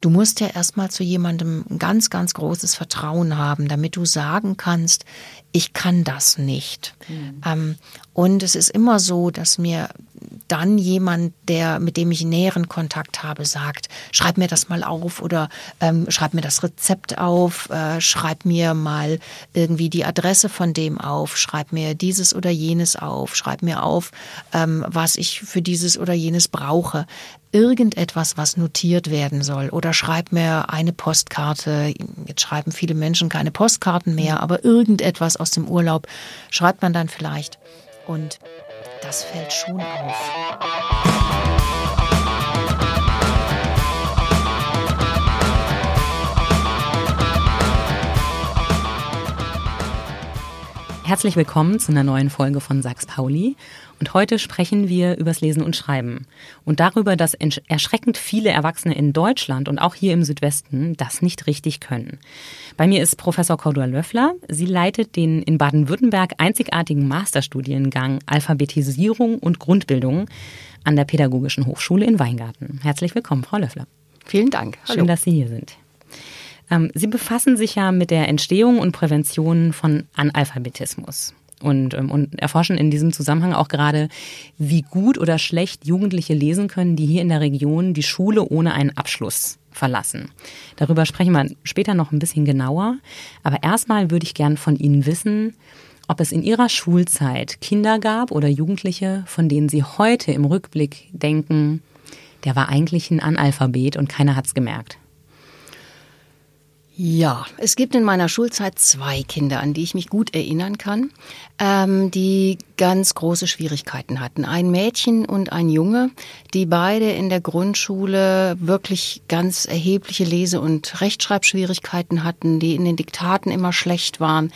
Du musst ja erstmal zu jemandem ein ganz, ganz großes Vertrauen haben, damit du sagen kannst, ich kann das nicht. Mhm. Ähm, und es ist immer so, dass mir dann jemand, der, mit dem ich näheren Kontakt habe, sagt, schreib mir das mal auf oder ähm, schreib mir das Rezept auf, äh, schreib mir mal irgendwie die Adresse von dem auf, schreib mir dieses oder jenes auf, schreib mir auf, ähm, was ich für dieses oder jenes brauche. Irgendetwas, was notiert werden soll. Oder schreib mir eine Postkarte. Jetzt schreiben viele Menschen keine Postkarten mehr, aber irgendetwas aus dem Urlaub schreibt man dann vielleicht. Und das fällt schon auf. Herzlich willkommen zu einer neuen Folge von Sachs Pauli. Und heute sprechen wir übers Lesen und Schreiben und darüber, dass erschreckend viele Erwachsene in Deutschland und auch hier im Südwesten das nicht richtig können. Bei mir ist Professor Cordua Löffler. Sie leitet den in Baden-Württemberg einzigartigen Masterstudiengang Alphabetisierung und Grundbildung an der Pädagogischen Hochschule in Weingarten. Herzlich willkommen, Frau Löffler. Vielen Dank. Hallo. Schön, dass Sie hier sind. Ähm, Sie befassen sich ja mit der Entstehung und Prävention von Analphabetismus und, ähm, und erforschen in diesem Zusammenhang auch gerade, wie gut oder schlecht Jugendliche lesen können, die hier in der Region die Schule ohne einen Abschluss verlassen. Darüber sprechen wir später noch ein bisschen genauer. Aber erstmal würde ich gern von Ihnen wissen, ob es in Ihrer Schulzeit Kinder gab oder Jugendliche, von denen Sie heute im Rückblick denken, der war eigentlich ein Analphabet und keiner hat's gemerkt. Ja, es gibt in meiner Schulzeit zwei Kinder, an die ich mich gut erinnern kann, ähm, die ganz große Schwierigkeiten hatten. Ein Mädchen und ein Junge, die beide in der Grundschule wirklich ganz erhebliche Lese- und Rechtschreibschwierigkeiten hatten, die in den Diktaten immer schlecht waren.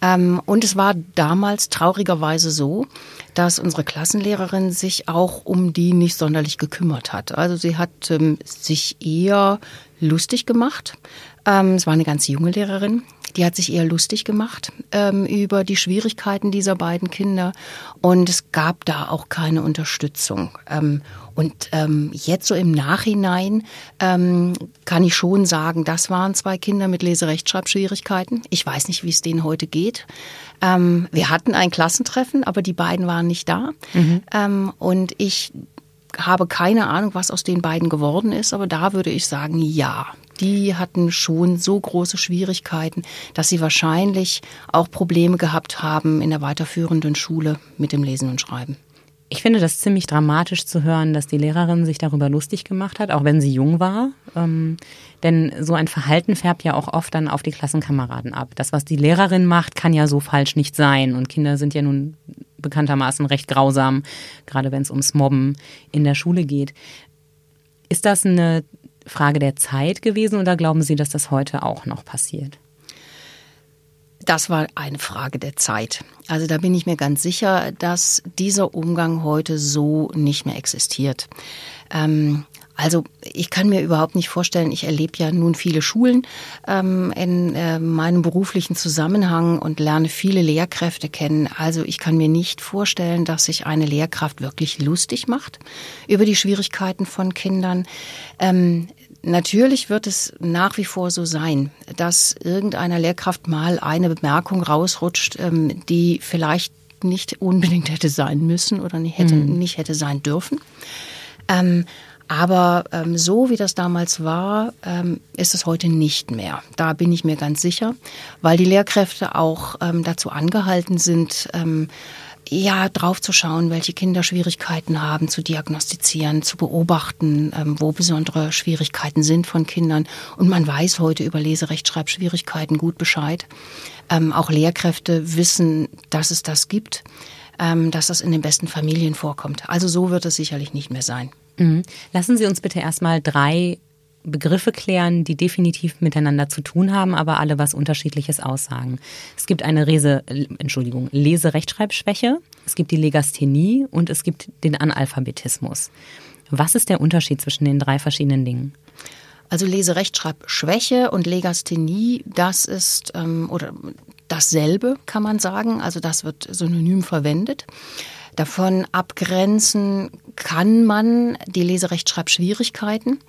Ähm, und es war damals traurigerweise so, dass unsere Klassenlehrerin sich auch um die nicht sonderlich gekümmert hat. Also sie hat ähm, sich eher lustig gemacht ähm, es war eine ganz junge Lehrerin, die hat sich eher lustig gemacht ähm, über die Schwierigkeiten dieser beiden Kinder und es gab da auch keine Unterstützung. Ähm, und ähm, jetzt so im Nachhinein ähm, kann ich schon sagen, das waren zwei Kinder mit Leserechtschreibschwierigkeiten. Ich weiß nicht, wie es denen heute geht. Ähm, wir hatten ein Klassentreffen, aber die beiden waren nicht da. Mhm. Ähm, und ich habe keine Ahnung, was aus den beiden geworden ist, aber da würde ich sagen, ja, die hatten schon so große Schwierigkeiten, dass sie wahrscheinlich auch Probleme gehabt haben in der weiterführenden Schule mit dem Lesen und Schreiben. Ich finde das ziemlich dramatisch zu hören, dass die Lehrerin sich darüber lustig gemacht hat, auch wenn sie jung war. Ähm, denn so ein Verhalten färbt ja auch oft dann auf die Klassenkameraden ab. Das, was die Lehrerin macht, kann ja so falsch nicht sein. Und Kinder sind ja nun bekanntermaßen recht grausam, gerade wenn es ums Mobben in der Schule geht. Ist das eine Frage der Zeit gewesen oder glauben Sie, dass das heute auch noch passiert? Das war eine Frage der Zeit. Also da bin ich mir ganz sicher, dass dieser Umgang heute so nicht mehr existiert. Ähm, also ich kann mir überhaupt nicht vorstellen, ich erlebe ja nun viele Schulen ähm, in äh, meinem beruflichen Zusammenhang und lerne viele Lehrkräfte kennen. Also ich kann mir nicht vorstellen, dass sich eine Lehrkraft wirklich lustig macht über die Schwierigkeiten von Kindern. Ähm, Natürlich wird es nach wie vor so sein, dass irgendeiner Lehrkraft mal eine Bemerkung rausrutscht, ähm, die vielleicht nicht unbedingt hätte sein müssen oder nicht hätte, mhm. nicht hätte sein dürfen. Ähm, aber ähm, so wie das damals war, ähm, ist es heute nicht mehr. Da bin ich mir ganz sicher, weil die Lehrkräfte auch ähm, dazu angehalten sind, ähm, ja, drauf zu schauen, welche Kinder Schwierigkeiten haben, zu diagnostizieren, zu beobachten, ähm, wo besondere Schwierigkeiten sind von Kindern. Und man weiß heute über Leserechtschreibschwierigkeiten gut Bescheid. Ähm, auch Lehrkräfte wissen, dass es das gibt, ähm, dass das in den besten Familien vorkommt. Also so wird es sicherlich nicht mehr sein. Mhm. Lassen Sie uns bitte erstmal drei Begriffe klären, die definitiv miteinander zu tun haben, aber alle was Unterschiedliches aussagen. Es gibt eine Rese, Entschuldigung, Leserechtschreibschwäche, es gibt die Legasthenie und es gibt den Analphabetismus. Was ist der Unterschied zwischen den drei verschiedenen Dingen? Also Leserechtschreibschwäche und Legasthenie, das ist ähm, oder dasselbe, kann man sagen. Also das wird synonym verwendet. Davon abgrenzen kann man die Leserechtschreibschwierigkeiten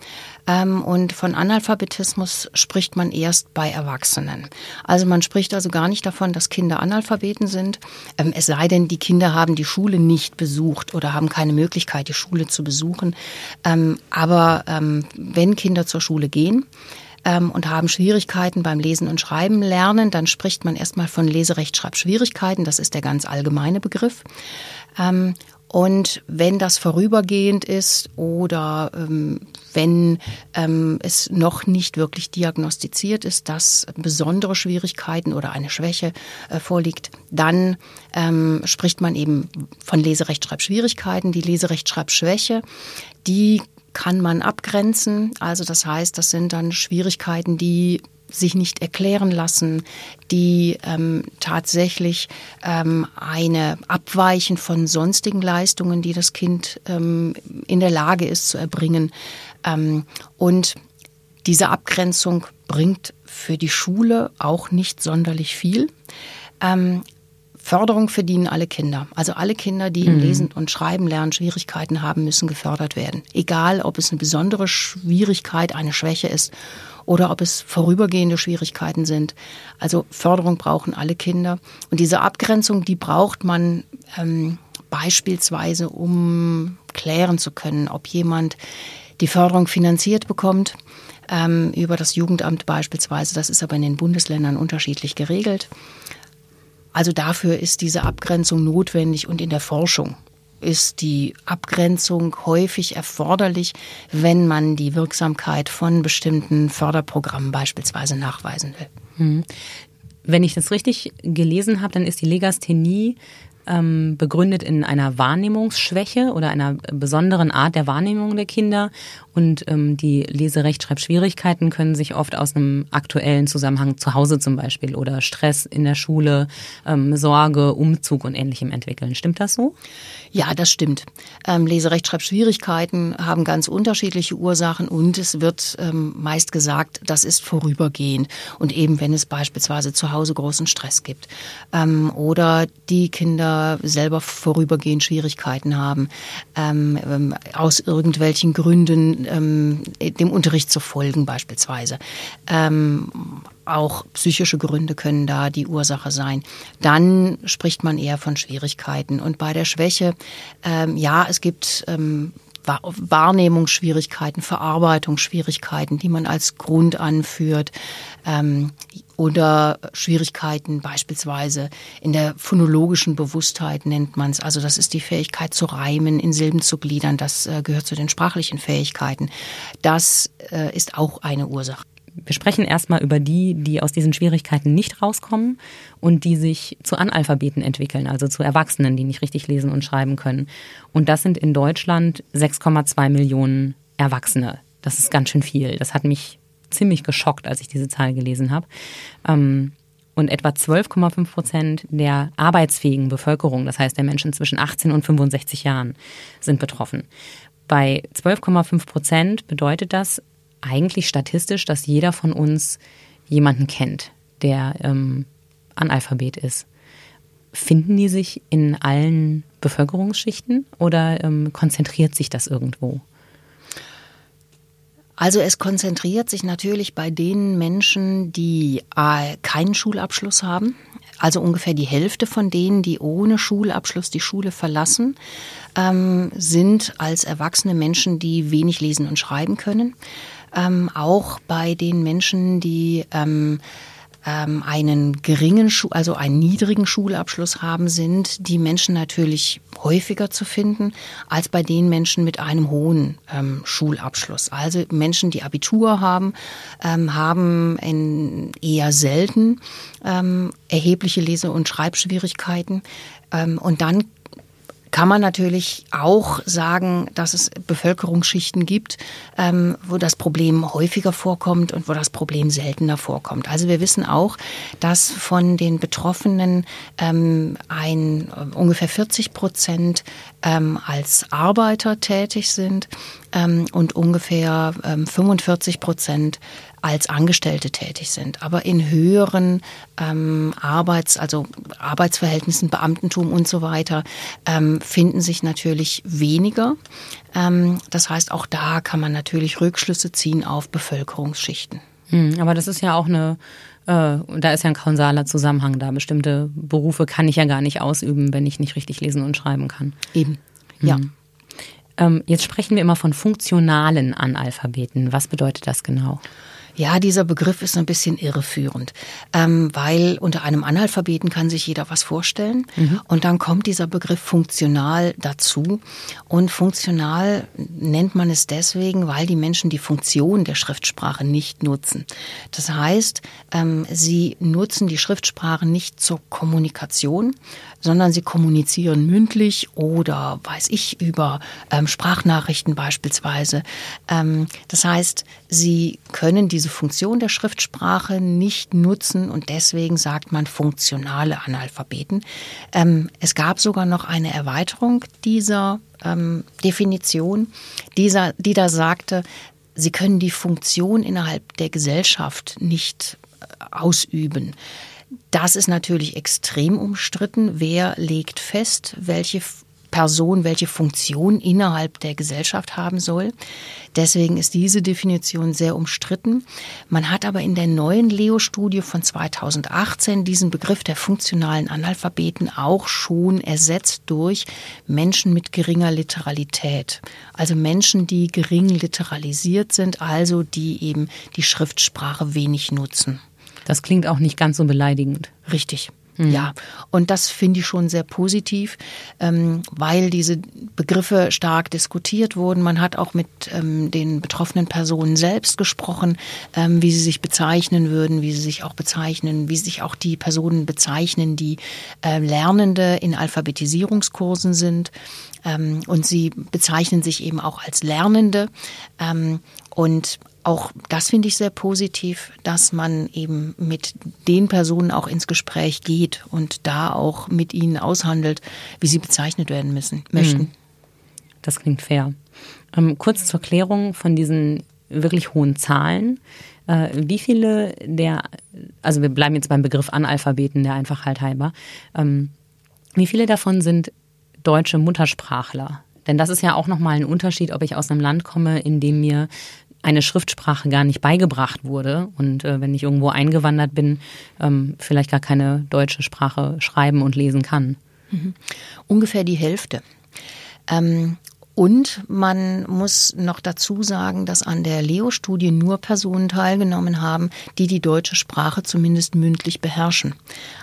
ähm, und von Analphabetismus spricht man erst bei Erwachsenen. Also man spricht also gar nicht davon, dass Kinder Analphabeten sind, ähm, es sei denn, die Kinder haben die Schule nicht besucht oder haben keine Möglichkeit, die Schule zu besuchen. Ähm, aber ähm, wenn Kinder zur Schule gehen, ähm, und haben Schwierigkeiten beim Lesen und Schreiben lernen, dann spricht man erstmal von Leserechtschreibschwierigkeiten. Das ist der ganz allgemeine Begriff. Ähm, und wenn das vorübergehend ist oder ähm, wenn ähm, es noch nicht wirklich diagnostiziert ist, dass besondere Schwierigkeiten oder eine Schwäche äh, vorliegt, dann ähm, spricht man eben von Leserechtschreibschwierigkeiten. Die Leserechtschreibschwäche, die kann man abgrenzen. Also das heißt, das sind dann Schwierigkeiten, die sich nicht erklären lassen, die ähm, tatsächlich ähm, eine Abweichen von sonstigen Leistungen, die das Kind ähm, in der Lage ist zu erbringen. Ähm, und diese Abgrenzung bringt für die Schule auch nicht sonderlich viel. Förderung verdienen alle Kinder. Also alle Kinder, die im mhm. Lesen und Schreiben lernen Schwierigkeiten haben, müssen gefördert werden. Egal, ob es eine besondere Schwierigkeit, eine Schwäche ist oder ob es vorübergehende Schwierigkeiten sind. Also Förderung brauchen alle Kinder. Und diese Abgrenzung, die braucht man ähm, beispielsweise, um klären zu können, ob jemand die Förderung finanziert bekommt ähm, über das Jugendamt beispielsweise. Das ist aber in den Bundesländern unterschiedlich geregelt. Also dafür ist diese Abgrenzung notwendig und in der Forschung ist die Abgrenzung häufig erforderlich, wenn man die Wirksamkeit von bestimmten Förderprogrammen beispielsweise nachweisen will. Hm. Wenn ich das richtig gelesen habe, dann ist die Legasthenie ähm, begründet in einer Wahrnehmungsschwäche oder einer besonderen Art der Wahrnehmung der Kinder. Und ähm, die Leserechtschreibschwierigkeiten können sich oft aus einem aktuellen Zusammenhang zu Hause zum Beispiel oder Stress in der Schule, ähm, Sorge, Umzug und ähnlichem entwickeln. Stimmt das so? Ja, das stimmt. Ähm, Leserechtschreibschwierigkeiten haben ganz unterschiedliche Ursachen und es wird ähm, meist gesagt, das ist vorübergehend. Und eben wenn es beispielsweise zu Hause großen Stress gibt ähm, oder die Kinder selber vorübergehend Schwierigkeiten haben, ähm, ähm, aus irgendwelchen Gründen ähm, dem Unterricht zu folgen beispielsweise. Ähm, auch psychische Gründe können da die Ursache sein. Dann spricht man eher von Schwierigkeiten. Und bei der Schwäche, ähm, ja, es gibt ähm, Wahrnehmungsschwierigkeiten, Verarbeitungsschwierigkeiten, die man als Grund anführt. Ähm, oder Schwierigkeiten beispielsweise in der phonologischen Bewusstheit nennt man es. Also das ist die Fähigkeit zu reimen, in Silben zu gliedern. Das äh, gehört zu den sprachlichen Fähigkeiten. Das äh, ist auch eine Ursache. Wir sprechen erstmal über die, die aus diesen Schwierigkeiten nicht rauskommen und die sich zu Analphabeten entwickeln, also zu Erwachsenen, die nicht richtig lesen und schreiben können. Und das sind in Deutschland 6,2 Millionen Erwachsene. Das ist ganz schön viel. Das hat mich ziemlich geschockt, als ich diese Zahl gelesen habe. Ähm, und etwa 12,5 Prozent der arbeitsfähigen Bevölkerung, das heißt der Menschen zwischen 18 und 65 Jahren, sind betroffen. Bei 12,5 Prozent bedeutet das eigentlich statistisch, dass jeder von uns jemanden kennt, der ähm, Analphabet ist. Finden die sich in allen Bevölkerungsschichten oder ähm, konzentriert sich das irgendwo? Also es konzentriert sich natürlich bei den Menschen, die äh, keinen Schulabschluss haben, also ungefähr die Hälfte von denen, die ohne Schulabschluss die Schule verlassen, ähm, sind als erwachsene Menschen, die wenig lesen und schreiben können. Ähm, auch bei den Menschen, die ähm, ähm, einen geringen, Schu also einen niedrigen Schulabschluss haben, sind die Menschen natürlich häufiger zu finden als bei den Menschen mit einem hohen ähm, Schulabschluss. Also Menschen, die Abitur haben, ähm, haben in eher selten ähm, erhebliche Lese- und Schreibschwierigkeiten. Ähm, und dann kann man natürlich auch sagen, dass es Bevölkerungsschichten gibt, ähm, wo das Problem häufiger vorkommt und wo das Problem seltener vorkommt. Also wir wissen auch, dass von den Betroffenen ähm, ein ungefähr 40 Prozent ähm, als Arbeiter tätig sind ähm, und ungefähr ähm, 45 Prozent als Angestellte tätig sind. Aber in höheren ähm, Arbeits-, also Arbeitsverhältnissen, Beamtentum und so weiter, ähm, finden sich natürlich weniger. Ähm, das heißt, auch da kann man natürlich Rückschlüsse ziehen auf Bevölkerungsschichten. Hm, aber das ist ja auch eine äh, da ist ja ein kausaler Zusammenhang da. Bestimmte Berufe kann ich ja gar nicht ausüben, wenn ich nicht richtig lesen und schreiben kann. Eben, ja. Mhm. Ähm, jetzt sprechen wir immer von funktionalen Analphabeten. Was bedeutet das genau? Ja, dieser Begriff ist ein bisschen irreführend, ähm, weil unter einem Analphabeten kann sich jeder was vorstellen mhm. und dann kommt dieser Begriff funktional dazu und funktional nennt man es deswegen, weil die Menschen die Funktion der Schriftsprache nicht nutzen. Das heißt, ähm, sie nutzen die Schriftsprache nicht zur Kommunikation, sondern sie kommunizieren mündlich oder weiß ich über ähm, Sprachnachrichten beispielsweise. Ähm, das heißt, sie können diese Funktion der Schriftsprache nicht nutzen und deswegen sagt man funktionale Analphabeten. Ähm, es gab sogar noch eine Erweiterung dieser ähm, Definition, dieser, die da sagte, sie können die Funktion innerhalb der Gesellschaft nicht äh, ausüben. Das ist natürlich extrem umstritten. Wer legt fest, welche Person welche Funktion innerhalb der Gesellschaft haben soll. Deswegen ist diese Definition sehr umstritten. Man hat aber in der neuen Leo-Studie von 2018 diesen Begriff der funktionalen Analphabeten auch schon ersetzt durch Menschen mit geringer Literalität. Also Menschen, die gering literalisiert sind, also die eben die Schriftsprache wenig nutzen. Das klingt auch nicht ganz so beleidigend. Richtig. Mhm. Ja, und das finde ich schon sehr positiv, ähm, weil diese Begriffe stark diskutiert wurden. Man hat auch mit ähm, den betroffenen Personen selbst gesprochen, ähm, wie sie sich bezeichnen würden, wie sie sich auch bezeichnen, wie sich auch die Personen bezeichnen, die äh, Lernende in Alphabetisierungskursen sind. Ähm, und sie bezeichnen sich eben auch als Lernende. Ähm, und auch das finde ich sehr positiv, dass man eben mit den Personen auch ins Gespräch geht und da auch mit ihnen aushandelt, wie sie bezeichnet werden müssen, möchten. Hm. Das klingt fair. Ähm, kurz zur Klärung von diesen wirklich hohen Zahlen. Äh, wie viele der, also wir bleiben jetzt beim Begriff Analphabeten, der Einfachheit halber, ähm, wie viele davon sind deutsche Muttersprachler? Denn das ist ja auch nochmal ein Unterschied, ob ich aus einem Land komme, in dem mir eine Schriftsprache gar nicht beigebracht wurde und äh, wenn ich irgendwo eingewandert bin, ähm, vielleicht gar keine deutsche Sprache schreiben und lesen kann. Mhm. Ungefähr die Hälfte. Ähm, und man muss noch dazu sagen, dass an der Leo-Studie nur Personen teilgenommen haben, die die deutsche Sprache zumindest mündlich beherrschen.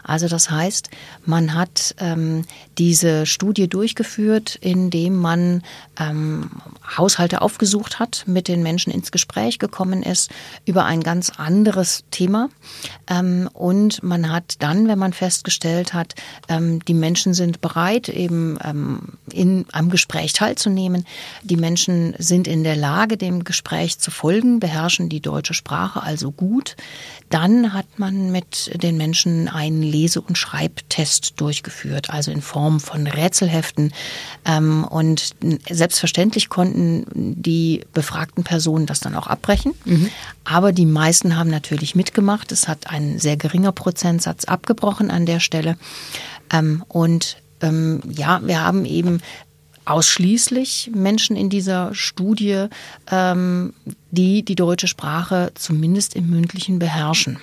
Also das heißt, man hat ähm, diese Studie durchgeführt, indem man ähm, Haushalte aufgesucht hat, mit den Menschen ins Gespräch gekommen ist über ein ganz anderes Thema. Ähm, und man hat dann, wenn man festgestellt hat, ähm, die Menschen sind bereit, eben ähm, in einem Gespräch teilzunehmen, wahrnehmen. Die Menschen sind in der Lage, dem Gespräch zu folgen, beherrschen die deutsche Sprache also gut. Dann hat man mit den Menschen einen Lese- und Schreibtest durchgeführt, also in Form von Rätselheften. Ähm, und selbstverständlich konnten die befragten Personen das dann auch abbrechen. Mhm. Aber die meisten haben natürlich mitgemacht. Es hat ein sehr geringer Prozentsatz abgebrochen an der Stelle. Ähm, und ähm, ja, wir haben eben ausschließlich Menschen in dieser Studie, ähm, die die deutsche Sprache zumindest im mündlichen beherrschen.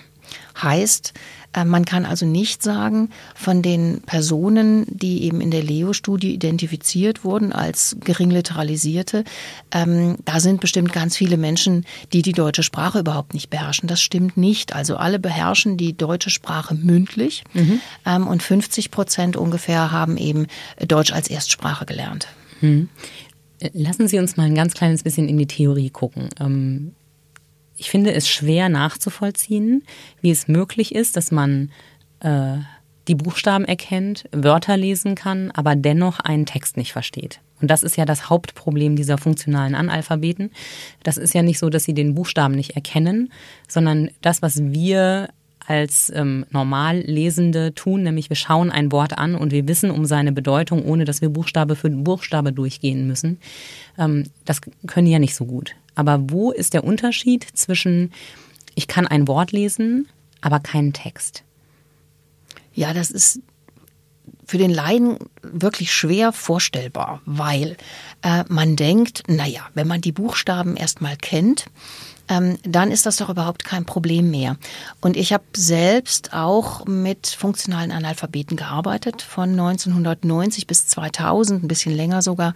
Heißt, man kann also nicht sagen, von den Personen, die eben in der Leo-Studie identifiziert wurden als gering literalisierte, ähm, da sind bestimmt ganz viele Menschen, die die deutsche Sprache überhaupt nicht beherrschen. Das stimmt nicht. Also alle beherrschen die deutsche Sprache mündlich mhm. ähm, und 50 Prozent ungefähr haben eben Deutsch als Erstsprache gelernt. Mhm. Lassen Sie uns mal ein ganz kleines bisschen in die Theorie gucken. Ähm ich finde es schwer nachzuvollziehen, wie es möglich ist, dass man äh, die Buchstaben erkennt, Wörter lesen kann, aber dennoch einen Text nicht versteht. Und das ist ja das Hauptproblem dieser funktionalen Analphabeten. Das ist ja nicht so, dass sie den Buchstaben nicht erkennen, sondern das, was wir als ähm, Normallesende tun, nämlich wir schauen ein Wort an und wir wissen um seine Bedeutung, ohne dass wir Buchstabe für Buchstabe durchgehen müssen. Ähm, das können die ja nicht so gut. Aber wo ist der Unterschied zwischen, ich kann ein Wort lesen, aber keinen Text? Ja, das ist für den Laien wirklich schwer vorstellbar, weil äh, man denkt, naja, wenn man die Buchstaben erstmal kennt, ähm, dann ist das doch überhaupt kein Problem mehr. Und ich habe selbst auch mit funktionalen Analphabeten gearbeitet. Von 1990 bis 2000, ein bisschen länger sogar,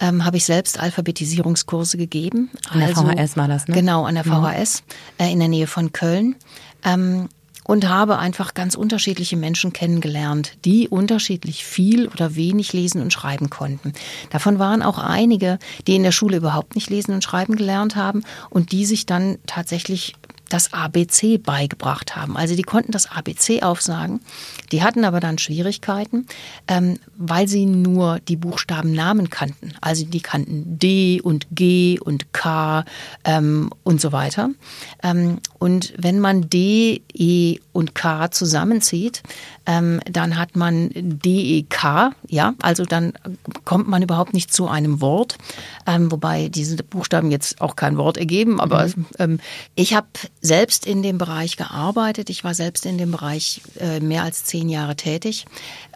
ähm, habe ich selbst Alphabetisierungskurse gegeben. An der also, VHS war das, ne? Genau, an der VHS mhm. äh, in der Nähe von Köln. Ähm, und habe einfach ganz unterschiedliche Menschen kennengelernt, die unterschiedlich viel oder wenig lesen und schreiben konnten. Davon waren auch einige, die in der Schule überhaupt nicht lesen und schreiben gelernt haben und die sich dann tatsächlich das ABC beigebracht haben. Also die konnten das ABC aufsagen. Die hatten aber dann Schwierigkeiten, ähm, weil sie nur die Buchstabennamen kannten. Also die kannten D und G und K ähm, und so weiter. Ähm, und wenn man D, E und K zusammenzieht, ähm, dann hat man DEK, ja, also dann kommt man überhaupt nicht zu einem Wort, ähm, wobei diese Buchstaben jetzt auch kein Wort ergeben, aber mhm. ähm, ich habe selbst in dem Bereich gearbeitet, ich war selbst in dem Bereich äh, mehr als zehn Jahre tätig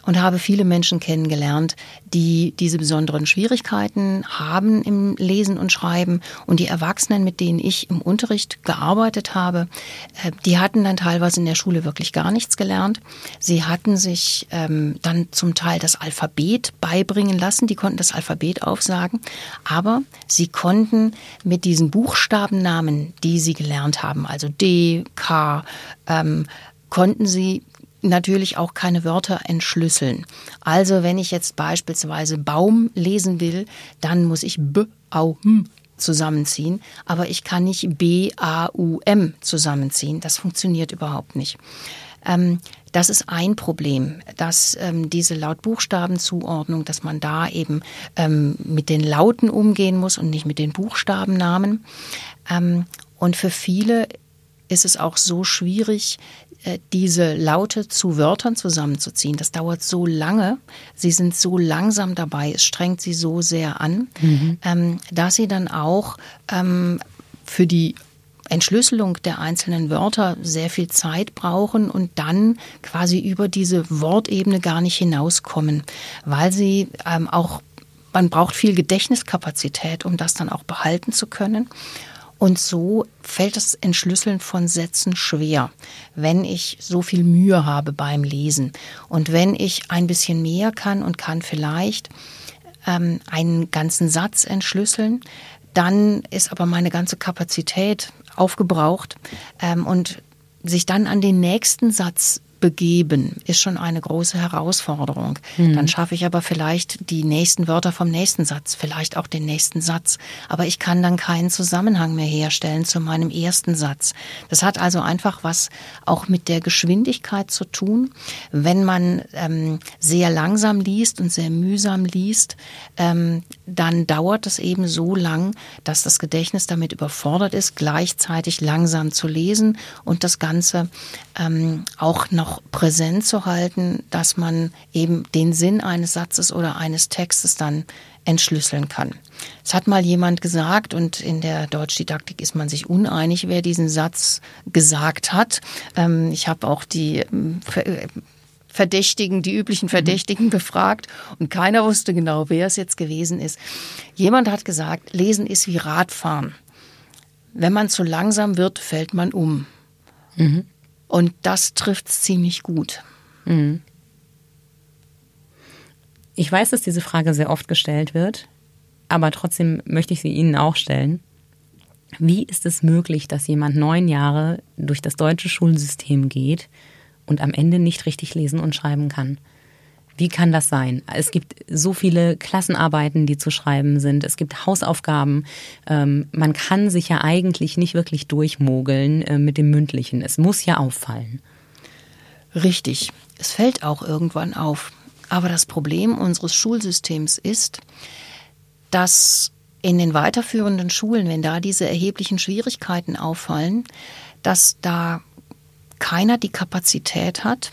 und habe viele Menschen kennengelernt, die diese besonderen Schwierigkeiten haben im Lesen und Schreiben. Und die Erwachsenen, mit denen ich im Unterricht gearbeitet habe, äh, die hatten dann teilweise in der Schule wirklich gar nichts gelernt. Sie hatten sich ähm, dann zum Teil das Alphabet beibringen lassen. Die konnten das Alphabet aufsagen. Aber sie konnten mit diesen Buchstabennamen, die sie gelernt haben, also D, K, ähm, konnten sie natürlich auch keine Wörter entschlüsseln. Also wenn ich jetzt beispielsweise Baum lesen will, dann muss ich B, Au, M zusammenziehen, aber ich kann nicht B, A, U, M zusammenziehen. Das funktioniert überhaupt nicht. Ähm, das ist ein Problem, dass ähm, diese Lautbuchstabenzuordnung, dass man da eben ähm, mit den Lauten umgehen muss und nicht mit den Buchstabennamen. Ähm, und für viele ist es auch so schwierig, diese Laute zu Wörtern zusammenzuziehen. Das dauert so lange. Sie sind so langsam dabei. Es strengt sie so sehr an, mhm. ähm, dass sie dann auch ähm, für die Entschlüsselung der einzelnen Wörter sehr viel Zeit brauchen und dann quasi über diese Wortebene gar nicht hinauskommen, weil sie ähm, auch man braucht viel Gedächtniskapazität, um das dann auch behalten zu können. Und so fällt das Entschlüsseln von Sätzen schwer, wenn ich so viel Mühe habe beim Lesen. Und wenn ich ein bisschen mehr kann und kann vielleicht ähm, einen ganzen Satz entschlüsseln, dann ist aber meine ganze Kapazität aufgebraucht ähm, und sich dann an den nächsten Satz begeben, ist schon eine große Herausforderung. Mhm. Dann schaffe ich aber vielleicht die nächsten Wörter vom nächsten Satz, vielleicht auch den nächsten Satz. Aber ich kann dann keinen Zusammenhang mehr herstellen zu meinem ersten Satz. Das hat also einfach was auch mit der Geschwindigkeit zu tun. Wenn man ähm, sehr langsam liest und sehr mühsam liest, ähm, dann dauert es eben so lang, dass das Gedächtnis damit überfordert ist, gleichzeitig langsam zu lesen und das Ganze ähm, auch noch präsent zu halten, dass man eben den Sinn eines Satzes oder eines Textes dann entschlüsseln kann. Es hat mal jemand gesagt, und in der Deutschdidaktik ist man sich uneinig, wer diesen Satz gesagt hat. Ähm, ich habe auch die äh, Verdächtigen, die üblichen Verdächtigen befragt und keiner wusste genau, wer es jetzt gewesen ist. Jemand hat gesagt, Lesen ist wie Radfahren. Wenn man zu langsam wird, fällt man um. Mhm. Und das trifft es ziemlich gut. Mhm. Ich weiß, dass diese Frage sehr oft gestellt wird, aber trotzdem möchte ich sie Ihnen auch stellen. Wie ist es möglich, dass jemand neun Jahre durch das deutsche Schulsystem geht und am Ende nicht richtig lesen und schreiben kann? Wie kann das sein? Es gibt so viele Klassenarbeiten, die zu schreiben sind. Es gibt Hausaufgaben. Ähm, man kann sich ja eigentlich nicht wirklich durchmogeln äh, mit dem Mündlichen. Es muss ja auffallen. Richtig. Es fällt auch irgendwann auf. Aber das Problem unseres Schulsystems ist, dass in den weiterführenden Schulen, wenn da diese erheblichen Schwierigkeiten auffallen, dass da keiner die Kapazität hat,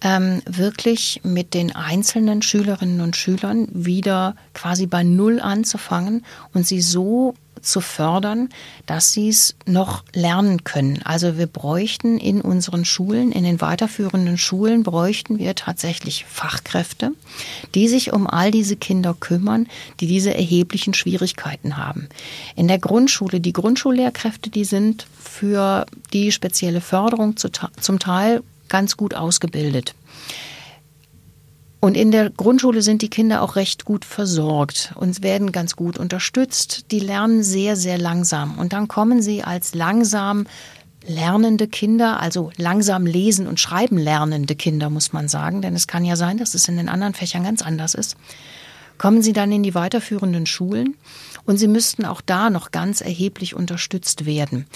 ähm, wirklich mit den einzelnen Schülerinnen und Schülern wieder quasi bei Null anzufangen und sie so zu fördern, dass sie es noch lernen können. Also wir bräuchten in unseren Schulen, in den weiterführenden Schulen, bräuchten wir tatsächlich Fachkräfte, die sich um all diese Kinder kümmern, die diese erheblichen Schwierigkeiten haben. In der Grundschule, die Grundschullehrkräfte, die sind für die spezielle Förderung zum Teil ganz gut ausgebildet. Und in der Grundschule sind die Kinder auch recht gut versorgt und werden ganz gut unterstützt. Die lernen sehr, sehr langsam. Und dann kommen sie als langsam lernende Kinder, also langsam lesen und schreiben lernende Kinder, muss man sagen, denn es kann ja sein, dass es in den anderen Fächern ganz anders ist, kommen sie dann in die weiterführenden Schulen und sie müssten auch da noch ganz erheblich unterstützt werden.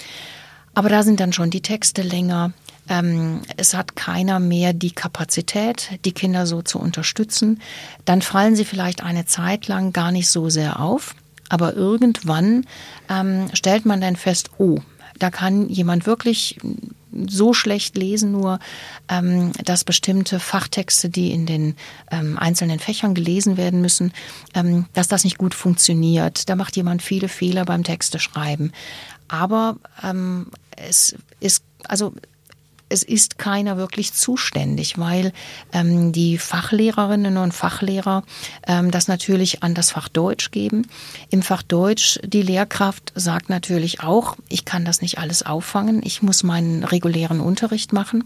Aber da sind dann schon die Texte länger, ähm, es hat keiner mehr die Kapazität, die Kinder so zu unterstützen. Dann fallen sie vielleicht eine Zeit lang gar nicht so sehr auf. Aber irgendwann ähm, stellt man dann fest, oh, da kann jemand wirklich so schlecht lesen, nur ähm, dass bestimmte Fachtexte, die in den ähm, einzelnen Fächern gelesen werden müssen, ähm, dass das nicht gut funktioniert. Da macht jemand viele Fehler beim Texte schreiben. Aber ähm, es ist, also es ist keiner wirklich zuständig, weil ähm, die Fachlehrerinnen und Fachlehrer ähm, das natürlich an das Fach Deutsch geben. Im Fach Deutsch, die Lehrkraft sagt natürlich auch, ich kann das nicht alles auffangen, ich muss meinen regulären Unterricht machen.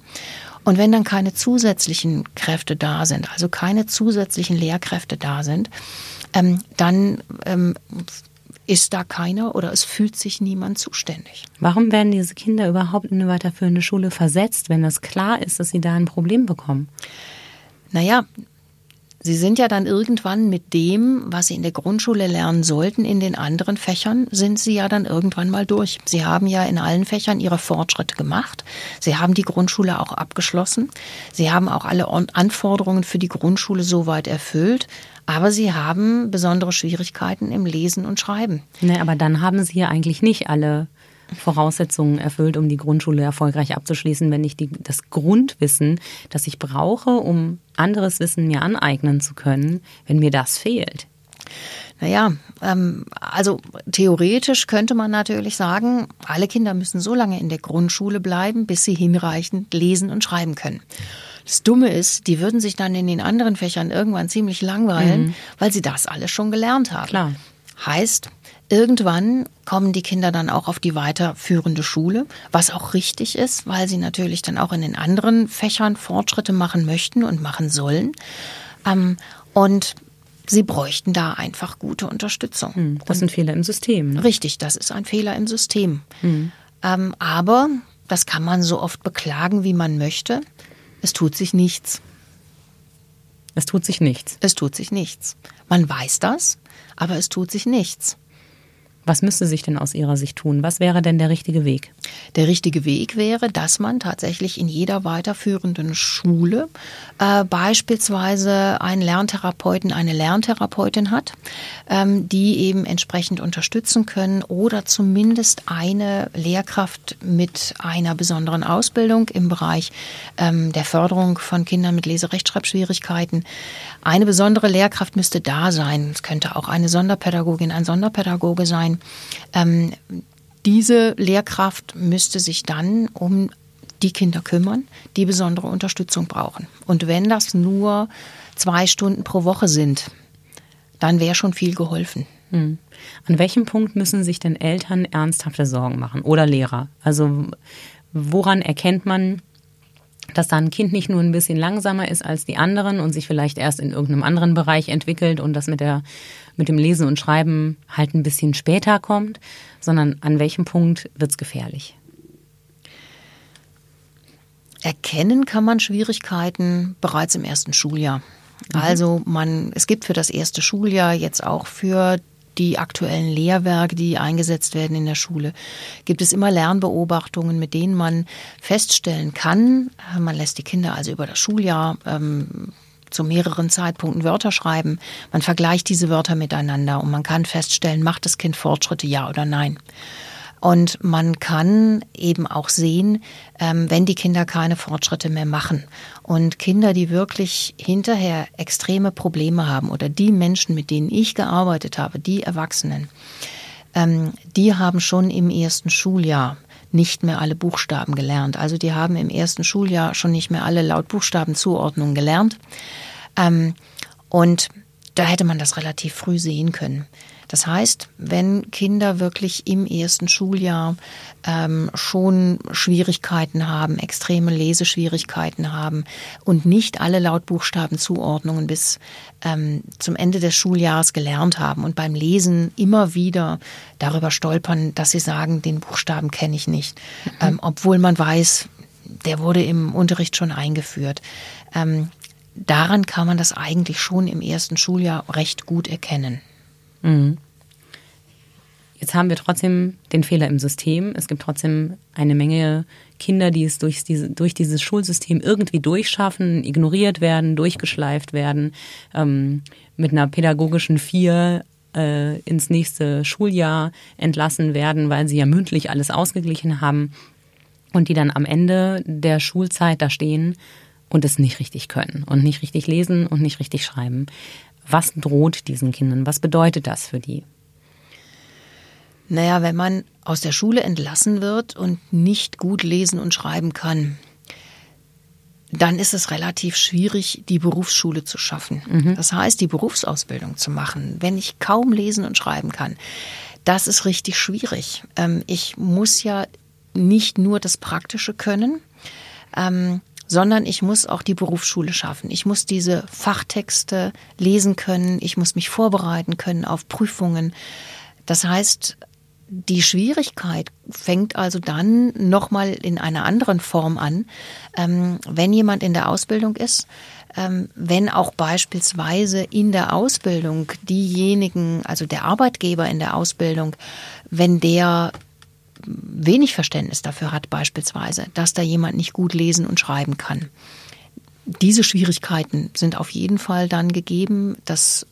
Und wenn dann keine zusätzlichen Kräfte da sind, also keine zusätzlichen Lehrkräfte da sind, ähm, dann ähm, ist da keiner oder es fühlt sich niemand zuständig. Warum werden diese Kinder überhaupt in eine weiterführende Schule versetzt, wenn es klar ist, dass sie da ein Problem bekommen? Naja, Sie sind ja dann irgendwann mit dem, was Sie in der Grundschule lernen sollten, in den anderen Fächern, sind Sie ja dann irgendwann mal durch. Sie haben ja in allen Fächern Ihre Fortschritte gemacht. Sie haben die Grundschule auch abgeschlossen. Sie haben auch alle Anforderungen für die Grundschule soweit erfüllt. Aber sie haben besondere Schwierigkeiten im Lesen und Schreiben. Ne, aber dann haben sie ja eigentlich nicht alle Voraussetzungen erfüllt, um die Grundschule erfolgreich abzuschließen, wenn ich die, das Grundwissen, das ich brauche, um anderes Wissen mir aneignen zu können, wenn mir das fehlt. Naja, ähm, also theoretisch könnte man natürlich sagen, alle Kinder müssen so lange in der Grundschule bleiben, bis sie hinreichend lesen und schreiben können. Das Dumme ist, die würden sich dann in den anderen Fächern irgendwann ziemlich langweilen, mhm. weil sie das alles schon gelernt haben. Klar. Heißt, irgendwann kommen die Kinder dann auch auf die weiterführende Schule, was auch richtig ist, weil sie natürlich dann auch in den anderen Fächern Fortschritte machen möchten und machen sollen. Ähm, und sie bräuchten da einfach gute Unterstützung. Hm, das sind Fehler im System. Ne? Richtig, das ist ein Fehler im System. Hm. Ähm, aber das kann man so oft beklagen, wie man möchte. Es tut sich nichts. Es tut sich nichts. Es tut sich nichts. Man weiß das, aber es tut sich nichts. Was müsste sich denn aus Ihrer Sicht tun? Was wäre denn der richtige Weg? Der richtige Weg wäre, dass man tatsächlich in jeder weiterführenden Schule äh, beispielsweise einen Lerntherapeuten, eine Lerntherapeutin hat, ähm, die eben entsprechend unterstützen können oder zumindest eine Lehrkraft mit einer besonderen Ausbildung im Bereich ähm, der Förderung von Kindern mit Leserechtschreibschwierigkeiten. Eine besondere Lehrkraft müsste da sein. Es könnte auch eine Sonderpädagogin, ein Sonderpädagoge sein ähm, diese Lehrkraft müsste sich dann um die Kinder kümmern, die besondere Unterstützung brauchen. Und wenn das nur zwei Stunden pro Woche sind, dann wäre schon viel geholfen. Hm. An welchem Punkt müssen sich denn Eltern ernsthafte Sorgen machen oder Lehrer? Also woran erkennt man, dass da ein Kind nicht nur ein bisschen langsamer ist als die anderen und sich vielleicht erst in irgendeinem anderen Bereich entwickelt und das mit der mit dem Lesen und Schreiben halt ein bisschen später kommt, sondern an welchem Punkt wird es gefährlich? Erkennen kann man Schwierigkeiten bereits im ersten Schuljahr. Mhm. Also man, es gibt für das erste Schuljahr jetzt auch für die aktuellen Lehrwerke, die eingesetzt werden in der Schule, gibt es immer Lernbeobachtungen, mit denen man feststellen kann, man lässt die Kinder also über das Schuljahr ähm, zu mehreren Zeitpunkten Wörter schreiben. Man vergleicht diese Wörter miteinander und man kann feststellen, macht das Kind Fortschritte, ja oder nein. Und man kann eben auch sehen, ähm, wenn die Kinder keine Fortschritte mehr machen. Und Kinder, die wirklich hinterher extreme Probleme haben oder die Menschen, mit denen ich gearbeitet habe, die Erwachsenen, ähm, die haben schon im ersten Schuljahr nicht mehr alle Buchstaben gelernt. Also die haben im ersten Schuljahr schon nicht mehr alle Lautbuchstabenzuordnungen gelernt. Ähm, und da hätte man das relativ früh sehen können. Das heißt, wenn Kinder wirklich im ersten Schuljahr ähm, schon Schwierigkeiten haben, extreme Leseschwierigkeiten haben und nicht alle Lautbuchstabenzuordnungen bis ähm, zum Ende des Schuljahres gelernt haben und beim Lesen immer wieder darüber stolpern, dass sie sagen, den Buchstaben kenne ich nicht, mhm. ähm, obwohl man weiß, der wurde im Unterricht schon eingeführt. Ähm, daran kann man das eigentlich schon im ersten Schuljahr recht gut erkennen. Mhm. Jetzt haben wir trotzdem den Fehler im System. Es gibt trotzdem eine Menge Kinder, die es durch, diese, durch dieses Schulsystem irgendwie durchschaffen, ignoriert werden, durchgeschleift werden, ähm, mit einer pädagogischen Vier äh, ins nächste Schuljahr entlassen werden, weil sie ja mündlich alles ausgeglichen haben und die dann am Ende der Schulzeit da stehen und es nicht richtig können und nicht richtig lesen und nicht richtig schreiben. Was droht diesen Kindern? Was bedeutet das für die? Naja, wenn man aus der Schule entlassen wird und nicht gut lesen und schreiben kann, dann ist es relativ schwierig, die Berufsschule zu schaffen. Mhm. Das heißt, die Berufsausbildung zu machen, wenn ich kaum lesen und schreiben kann. Das ist richtig schwierig. Ähm, ich muss ja nicht nur das Praktische können, ähm, sondern ich muss auch die Berufsschule schaffen. Ich muss diese Fachtexte lesen können, ich muss mich vorbereiten können auf Prüfungen. Das heißt, die Schwierigkeit fängt also dann nochmal in einer anderen Form an, ähm, wenn jemand in der Ausbildung ist, ähm, wenn auch beispielsweise in der Ausbildung diejenigen, also der Arbeitgeber in der Ausbildung, wenn der wenig Verständnis dafür hat beispielsweise, dass da jemand nicht gut lesen und schreiben kann. Diese Schwierigkeiten sind auf jeden Fall dann gegeben. Das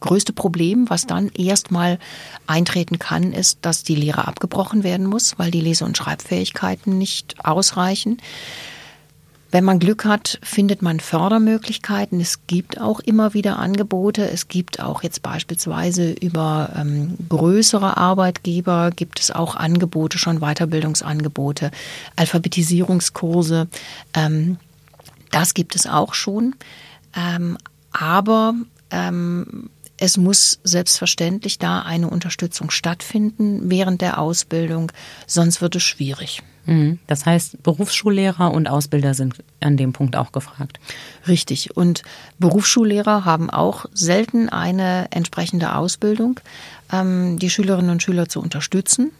größte Problem, was dann erstmal eintreten kann, ist, dass die Lehre abgebrochen werden muss, weil die Lese- und Schreibfähigkeiten nicht ausreichen. Wenn man Glück hat, findet man Fördermöglichkeiten. Es gibt auch immer wieder Angebote. Es gibt auch jetzt beispielsweise über ähm, größere Arbeitgeber gibt es auch Angebote, schon Weiterbildungsangebote, Alphabetisierungskurse. Ähm, das gibt es auch schon. Ähm, aber ähm, es muss selbstverständlich da eine Unterstützung stattfinden während der Ausbildung, sonst wird es schwierig. Mhm. Das heißt, Berufsschullehrer und Ausbilder sind an dem Punkt auch gefragt. Richtig. Und Berufsschullehrer haben auch selten eine entsprechende Ausbildung, ähm, die Schülerinnen und Schüler zu unterstützen.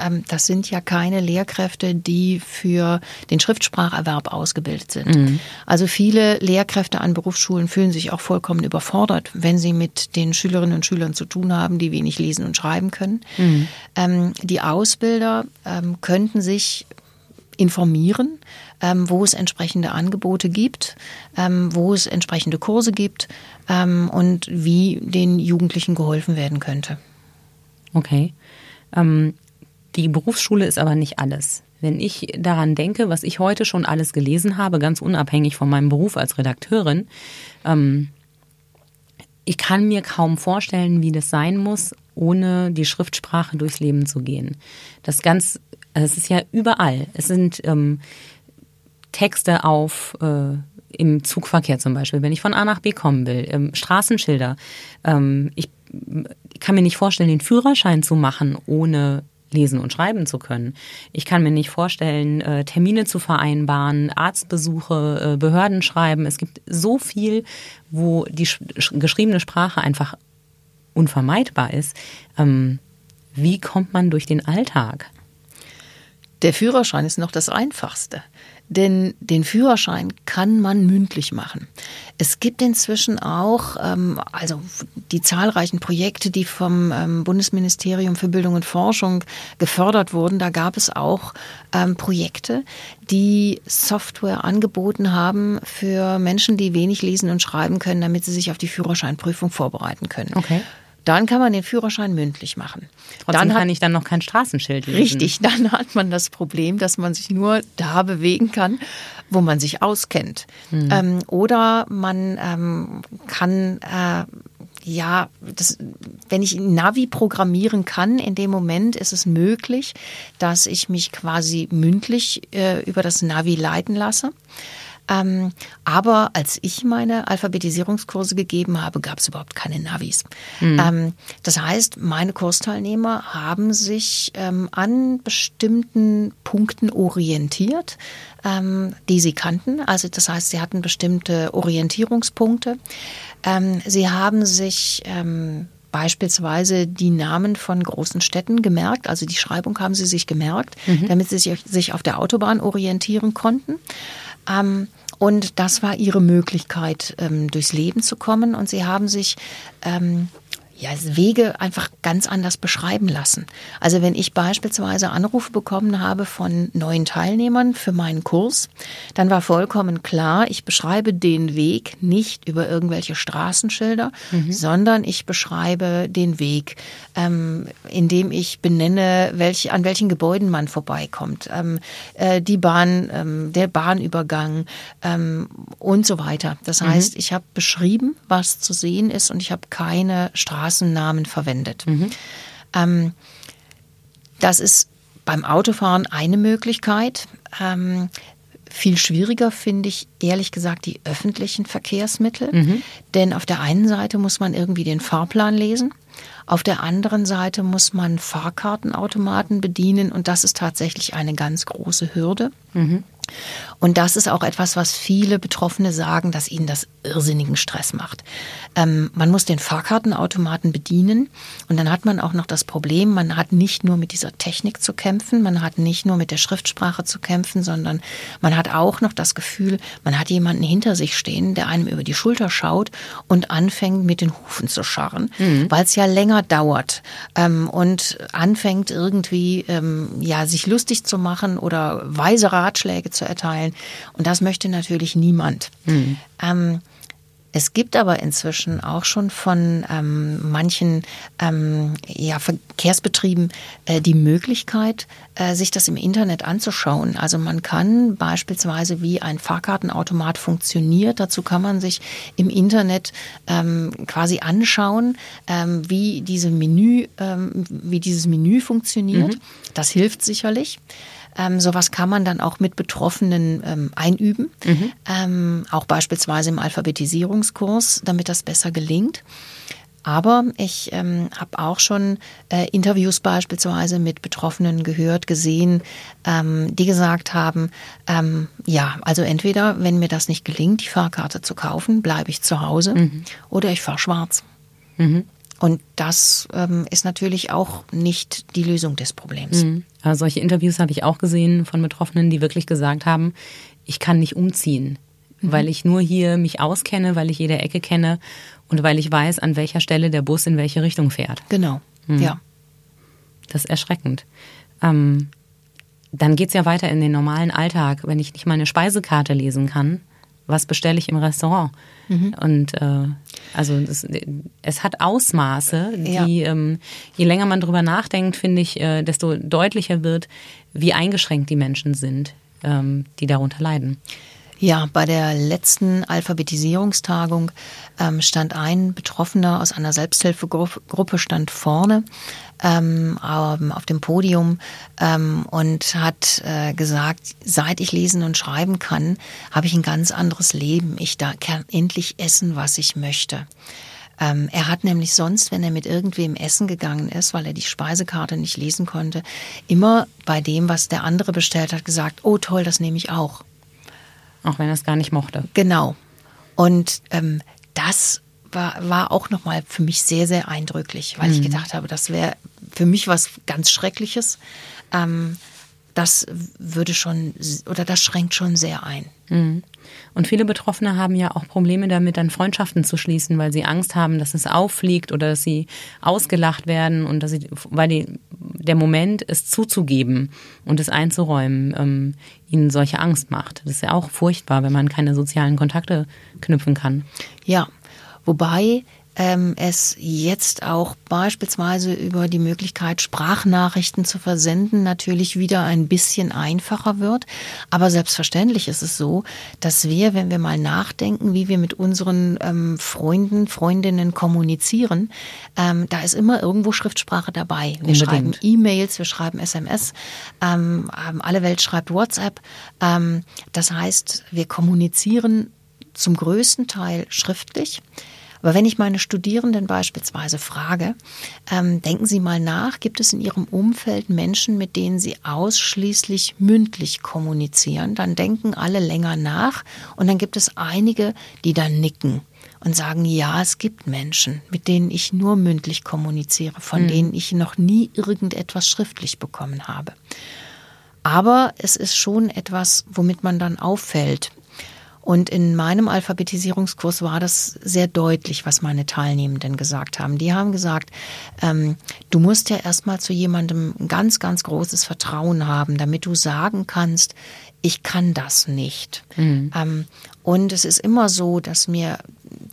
Ähm, das sind ja keine Lehrkräfte, die für den Schriftspracherwerb ausgebildet sind. Mhm. Also viele Lehrkräfte an Berufsschulen fühlen sich auch vollkommen überfordert, wenn sie mit den Schülerinnen und Schülern zu tun haben, die wenig lesen und schreiben können. Mhm. Ähm, die Ausbilder ähm, könnten sich informieren, wo es entsprechende Angebote gibt, wo es entsprechende Kurse gibt und wie den Jugendlichen geholfen werden könnte. Okay. Die Berufsschule ist aber nicht alles. Wenn ich daran denke, was ich heute schon alles gelesen habe, ganz unabhängig von meinem Beruf als Redakteurin, ähm, ich kann mir kaum vorstellen, wie das sein muss, ohne die Schriftsprache durchs Leben zu gehen. Das ganz, es ist ja überall. Es sind ähm, Texte auf äh, im Zugverkehr zum Beispiel, wenn ich von A nach B kommen will, ähm, Straßenschilder. Ähm, ich kann mir nicht vorstellen, den Führerschein zu machen, ohne lesen und schreiben zu können. Ich kann mir nicht vorstellen, äh, Termine zu vereinbaren, Arztbesuche, äh, Behörden schreiben. Es gibt so viel, wo die geschriebene Sprache einfach unvermeidbar ist. Ähm, wie kommt man durch den Alltag? Der Führerschein ist noch das Einfachste. Denn den Führerschein kann man mündlich machen. Es gibt inzwischen auch, ähm, also die zahlreichen Projekte, die vom ähm, Bundesministerium für Bildung und Forschung gefördert wurden, da gab es auch ähm, Projekte, die Software angeboten haben für Menschen, die wenig lesen und schreiben können, damit sie sich auf die Führerscheinprüfung vorbereiten können. Okay. Dann kann man den Führerschein mündlich machen. Trotzdem dann kann ich dann noch kein Straßenschild lesen. Richtig, dann hat man das Problem, dass man sich nur da bewegen kann, wo man sich auskennt. Mhm. Ähm, oder man ähm, kann äh, ja, das, wenn ich Navi programmieren kann, in dem Moment ist es möglich, dass ich mich quasi mündlich äh, über das Navi leiten lasse. Ähm, aber als ich meine Alphabetisierungskurse gegeben habe, gab es überhaupt keine Navis. Mhm. Ähm, das heißt, meine Kursteilnehmer haben sich ähm, an bestimmten Punkten orientiert, ähm, die sie kannten. Also das heißt, sie hatten bestimmte Orientierungspunkte. Ähm, sie haben sich ähm, beispielsweise die Namen von großen Städten gemerkt, also die Schreibung haben sie sich gemerkt, mhm. damit sie sich, sich auf der Autobahn orientieren konnten. Ähm, und das war ihre Möglichkeit, ähm, durchs Leben zu kommen. Und sie haben sich ähm, ja, Wege einfach ganz anders beschreiben lassen. Also wenn ich beispielsweise Anrufe bekommen habe von neuen Teilnehmern für meinen Kurs, dann war vollkommen klar, ich beschreibe den Weg nicht über irgendwelche Straßenschilder, mhm. sondern ich beschreibe den Weg, ähm, indem ich benenne, welche, an welchen Gebäuden man vorbeikommt, ähm, äh, die Bahn, ähm, der Bahnübergang ähm, und so weiter. Das mhm. heißt, ich habe beschrieben, was zu sehen ist und ich habe keine Straßen Straßennamen verwendet. Mhm. Ähm, das ist beim Autofahren eine Möglichkeit. Ähm, viel schwieriger finde ich ehrlich gesagt die öffentlichen Verkehrsmittel. Mhm. Denn auf der einen Seite muss man irgendwie den Fahrplan lesen. Auf der anderen Seite muss man Fahrkartenautomaten bedienen und das ist tatsächlich eine ganz große Hürde. Mhm. Und das ist auch etwas, was viele Betroffene sagen, dass ihnen das irrsinnigen Stress macht. Ähm, man muss den Fahrkartenautomaten bedienen und dann hat man auch noch das Problem, man hat nicht nur mit dieser Technik zu kämpfen, man hat nicht nur mit der Schriftsprache zu kämpfen, sondern man hat auch noch das Gefühl, man hat jemanden hinter sich stehen, der einem über die Schulter schaut und anfängt mit den Hufen zu scharren, mhm. weil es ja länger dauert ähm, und anfängt irgendwie ähm, ja sich lustig zu machen oder weise Ratschläge zu erteilen. Und das möchte natürlich niemand. Mhm. Ähm, es gibt aber inzwischen auch schon von ähm, manchen ähm, ja, Verkehrsbetrieben äh, die Möglichkeit, äh, sich das im Internet anzuschauen. Also man kann beispielsweise, wie ein Fahrkartenautomat funktioniert, dazu kann man sich im Internet ähm, quasi anschauen, ähm, wie, diese Menü, ähm, wie dieses Menü funktioniert. Mhm. Das hilft sicherlich. Ähm, sowas kann man dann auch mit Betroffenen ähm, einüben, mhm. ähm, auch beispielsweise im Alphabetisierungskurs, damit das besser gelingt. Aber ich ähm, habe auch schon äh, Interviews beispielsweise mit Betroffenen gehört, gesehen, ähm, die gesagt haben, ähm, ja, also entweder, wenn mir das nicht gelingt, die Fahrkarte zu kaufen, bleibe ich zu Hause mhm. oder ich fahre schwarz. Mhm. Und das ähm, ist natürlich auch nicht die Lösung des Problems. Mhm. Also solche Interviews habe ich auch gesehen von Betroffenen, die wirklich gesagt haben, ich kann nicht umziehen, mhm. weil ich nur hier mich auskenne, weil ich jede Ecke kenne und weil ich weiß, an welcher Stelle der Bus in welche Richtung fährt. Genau, mhm. ja. Das ist erschreckend. Ähm, dann geht's ja weiter in den normalen Alltag. Wenn ich nicht meine Speisekarte lesen kann, was bestelle ich im Restaurant? Mhm. Und äh, also das, es hat Ausmaße, die ja. ähm, je länger man drüber nachdenkt, finde ich, äh, desto deutlicher wird, wie eingeschränkt die Menschen sind, ähm, die darunter leiden. Ja, bei der letzten Alphabetisierungstagung ähm, stand ein Betroffener aus einer Selbsthilfegruppe stand vorne ähm, auf dem Podium ähm, und hat äh, gesagt, seit ich lesen und schreiben kann, habe ich ein ganz anderes Leben. Ich da kann endlich essen, was ich möchte. Ähm, er hat nämlich sonst, wenn er mit irgendwem essen gegangen ist, weil er die Speisekarte nicht lesen konnte, immer bei dem, was der andere bestellt hat, gesagt, oh toll, das nehme ich auch. Auch wenn er es gar nicht mochte. Genau. Und ähm, das war, war auch nochmal für mich sehr, sehr eindrücklich, weil mhm. ich gedacht habe, das wäre für mich was ganz Schreckliches. Ähm, das würde schon oder das schränkt schon sehr ein. Mhm. Und viele Betroffene haben ja auch Probleme damit, dann Freundschaften zu schließen, weil sie Angst haben, dass es auffliegt oder dass sie ausgelacht werden und dass sie, weil die, der Moment, es zuzugeben und es einzuräumen, ähm, ihnen solche Angst macht. Das ist ja auch furchtbar, wenn man keine sozialen Kontakte knüpfen kann. Ja, wobei ähm, es jetzt auch beispielsweise über die Möglichkeit, Sprachnachrichten zu versenden, natürlich wieder ein bisschen einfacher wird. Aber selbstverständlich ist es so, dass wir, wenn wir mal nachdenken, wie wir mit unseren ähm, Freunden, Freundinnen kommunizieren, ähm, da ist immer irgendwo Schriftsprache dabei. Wir Unbedingt. schreiben E-Mails, wir schreiben SMS, ähm, ähm, alle Welt schreibt WhatsApp. Ähm, das heißt, wir kommunizieren zum größten Teil schriftlich. Aber wenn ich meine Studierenden beispielsweise frage, ähm, denken Sie mal nach, gibt es in Ihrem Umfeld Menschen, mit denen Sie ausschließlich mündlich kommunizieren? Dann denken alle länger nach und dann gibt es einige, die dann nicken und sagen, ja, es gibt Menschen, mit denen ich nur mündlich kommuniziere, von mhm. denen ich noch nie irgendetwas schriftlich bekommen habe. Aber es ist schon etwas, womit man dann auffällt. Und in meinem Alphabetisierungskurs war das sehr deutlich, was meine Teilnehmenden gesagt haben. Die haben gesagt, ähm, du musst ja erstmal zu jemandem ganz, ganz großes Vertrauen haben, damit du sagen kannst, ich kann das nicht. Mhm. Ähm, und es ist immer so, dass mir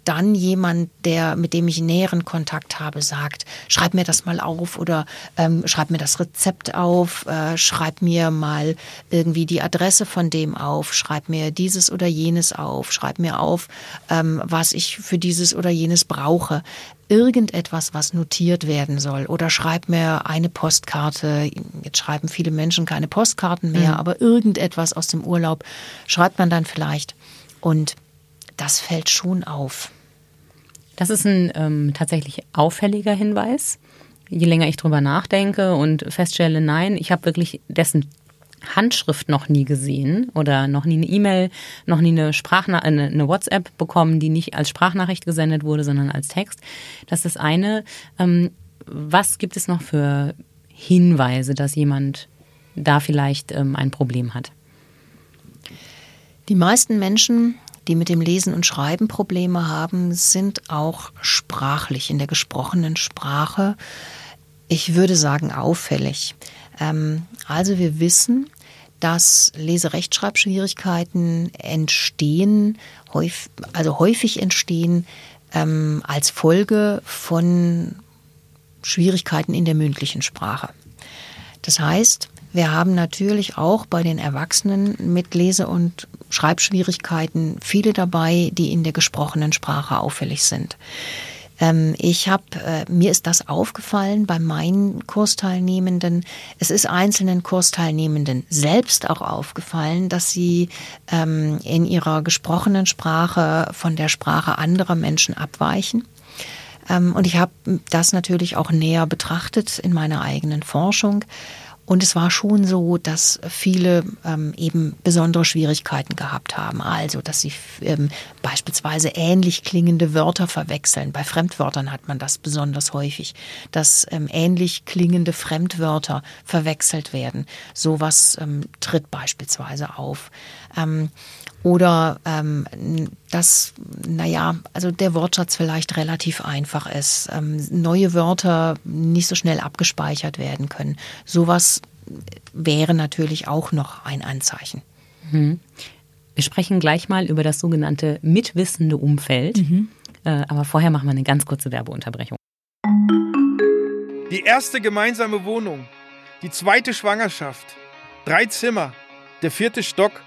dann jemand, der, mit dem ich näheren Kontakt habe, sagt, schreib mir das mal auf oder ähm, schreib mir das Rezept auf, äh, schreib mir mal irgendwie die Adresse von dem auf, schreib mir dieses oder jenes auf, schreib mir auf, ähm, was ich für dieses oder jenes brauche. Irgendetwas, was notiert werden soll. Oder schreib mir eine Postkarte. Jetzt schreiben viele Menschen keine Postkarten mehr, mhm. aber irgendetwas aus dem Urlaub schreibt man dann vielleicht. Und das fällt schon auf. Das ist ein ähm, tatsächlich auffälliger Hinweis. Je länger ich drüber nachdenke und feststelle, nein, ich habe wirklich dessen Handschrift noch nie gesehen oder noch nie eine E-Mail, noch nie eine, Sprachna eine, eine, WhatsApp bekommen, die nicht als Sprachnachricht gesendet wurde, sondern als Text. Das ist eine. Ähm, was gibt es noch für Hinweise, dass jemand da vielleicht ähm, ein Problem hat? Die meisten Menschen die mit dem Lesen und Schreiben Probleme haben, sind auch sprachlich in der gesprochenen Sprache, ich würde sagen, auffällig. Ähm, also wir wissen, dass Leserechtschreibschwierigkeiten entstehen, also häufig entstehen ähm, als Folge von Schwierigkeiten in der mündlichen Sprache. Das heißt, wir haben natürlich auch bei den Erwachsenen mit Lese- und Schreibschwierigkeiten viele dabei, die in der gesprochenen Sprache auffällig sind. Ähm, ich habe, äh, mir ist das aufgefallen bei meinen Kursteilnehmenden. Es ist einzelnen Kursteilnehmenden selbst auch aufgefallen, dass sie ähm, in ihrer gesprochenen Sprache von der Sprache anderer Menschen abweichen. Ähm, und ich habe das natürlich auch näher betrachtet in meiner eigenen Forschung. Und es war schon so, dass viele ähm, eben besondere Schwierigkeiten gehabt haben. Also, dass sie ähm, beispielsweise ähnlich klingende Wörter verwechseln. Bei Fremdwörtern hat man das besonders häufig, dass ähm, ähnlich klingende Fremdwörter verwechselt werden. Sowas ähm, tritt beispielsweise auf. Oder ähm, dass, naja, also der Wortschatz vielleicht relativ einfach ist, ähm, neue Wörter nicht so schnell abgespeichert werden können. Sowas wäre natürlich auch noch ein Anzeichen. Mhm. Wir sprechen gleich mal über das sogenannte mitwissende Umfeld. Mhm. Äh, aber vorher machen wir eine ganz kurze Werbeunterbrechung. Die erste gemeinsame Wohnung, die zweite Schwangerschaft, drei Zimmer, der vierte Stock –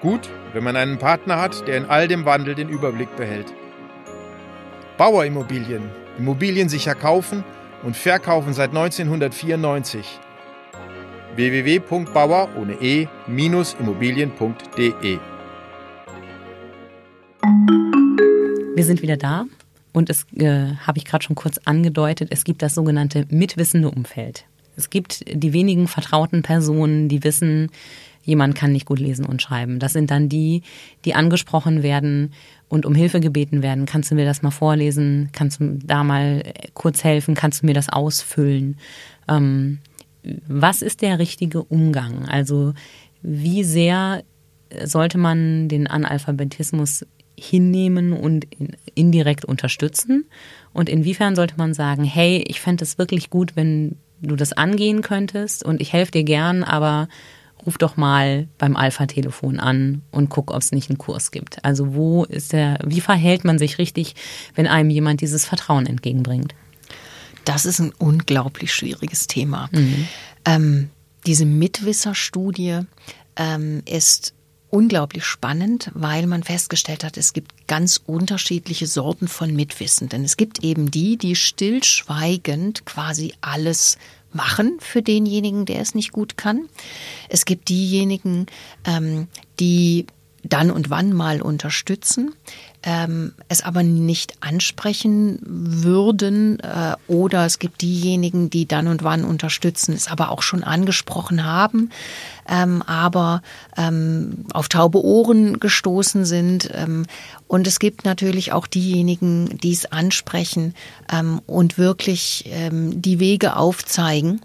Gut, wenn man einen Partner hat, der in all dem Wandel den Überblick behält. Bauerimmobilien. Immobilien sicher kaufen und verkaufen seit 1994. www.bauer ohne e-immobilien.de Wir sind wieder da und es äh, habe ich gerade schon kurz angedeutet, es gibt das sogenannte mitwissende Umfeld. es gibt die wenigen vertrauten Personen, die wissen, jemand kann nicht gut lesen und schreiben. Das sind dann die, die angesprochen werden und um Hilfe gebeten werden. Kannst du mir das mal vorlesen? Kannst du da mal kurz helfen? Kannst du mir das ausfüllen? Ähm, was ist der richtige Umgang? Also wie sehr sollte man den Analphabetismus hinnehmen und indirekt unterstützen? Und inwiefern sollte man sagen, hey, ich fände es wirklich gut, wenn du das angehen könntest und ich helfe dir gern, aber ruf doch mal beim Alpha-Telefon an und guck, ob es nicht einen Kurs gibt. Also wo ist der, wie verhält man sich richtig, wenn einem jemand dieses Vertrauen entgegenbringt? Das ist ein unglaublich schwieriges Thema. Mhm. Ähm, diese Mitwisserstudie ähm, ist unglaublich spannend, weil man festgestellt hat, es gibt ganz unterschiedliche Sorten von Mitwissenden. Es gibt eben die, die stillschweigend quasi alles machen für denjenigen, der es nicht gut kann. Es gibt diejenigen, ähm, die dann und wann mal unterstützen, ähm, es aber nicht ansprechen würden äh, oder es gibt diejenigen, die dann und wann unterstützen, es aber auch schon angesprochen haben, ähm, aber ähm, auf taube Ohren gestoßen sind. Und es gibt natürlich auch diejenigen, die es ansprechen ähm, und wirklich ähm, die Wege aufzeigen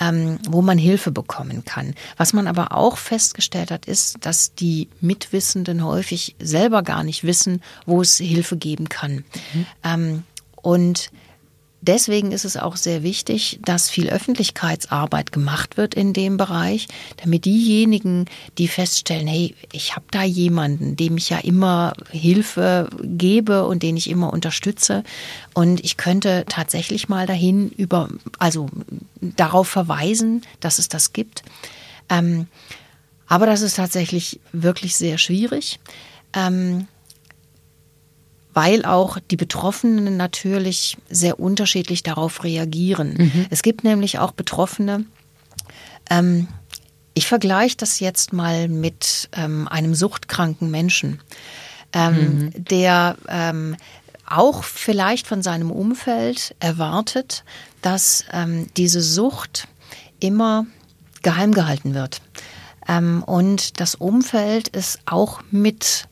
ähm, wo man Hilfe bekommen kann. Was man aber auch festgestellt hat, ist, dass die Mitwissenden häufig selber gar nicht wissen, wo es Hilfe geben kann. Mhm. Ähm, und Deswegen ist es auch sehr wichtig, dass viel Öffentlichkeitsarbeit gemacht wird in dem Bereich, damit diejenigen, die feststellen, hey, ich habe da jemanden, dem ich ja immer Hilfe gebe und den ich immer unterstütze und ich könnte tatsächlich mal dahin über, also darauf verweisen, dass es das gibt. Ähm, aber das ist tatsächlich wirklich sehr schwierig. Ähm, weil auch die Betroffenen natürlich sehr unterschiedlich darauf reagieren. Mhm. Es gibt nämlich auch Betroffene, ähm, ich vergleiche das jetzt mal mit ähm, einem suchtkranken Menschen, ähm, mhm. der ähm, auch vielleicht von seinem Umfeld erwartet, dass ähm, diese Sucht immer geheim gehalten wird. Ähm, und das Umfeld ist auch mit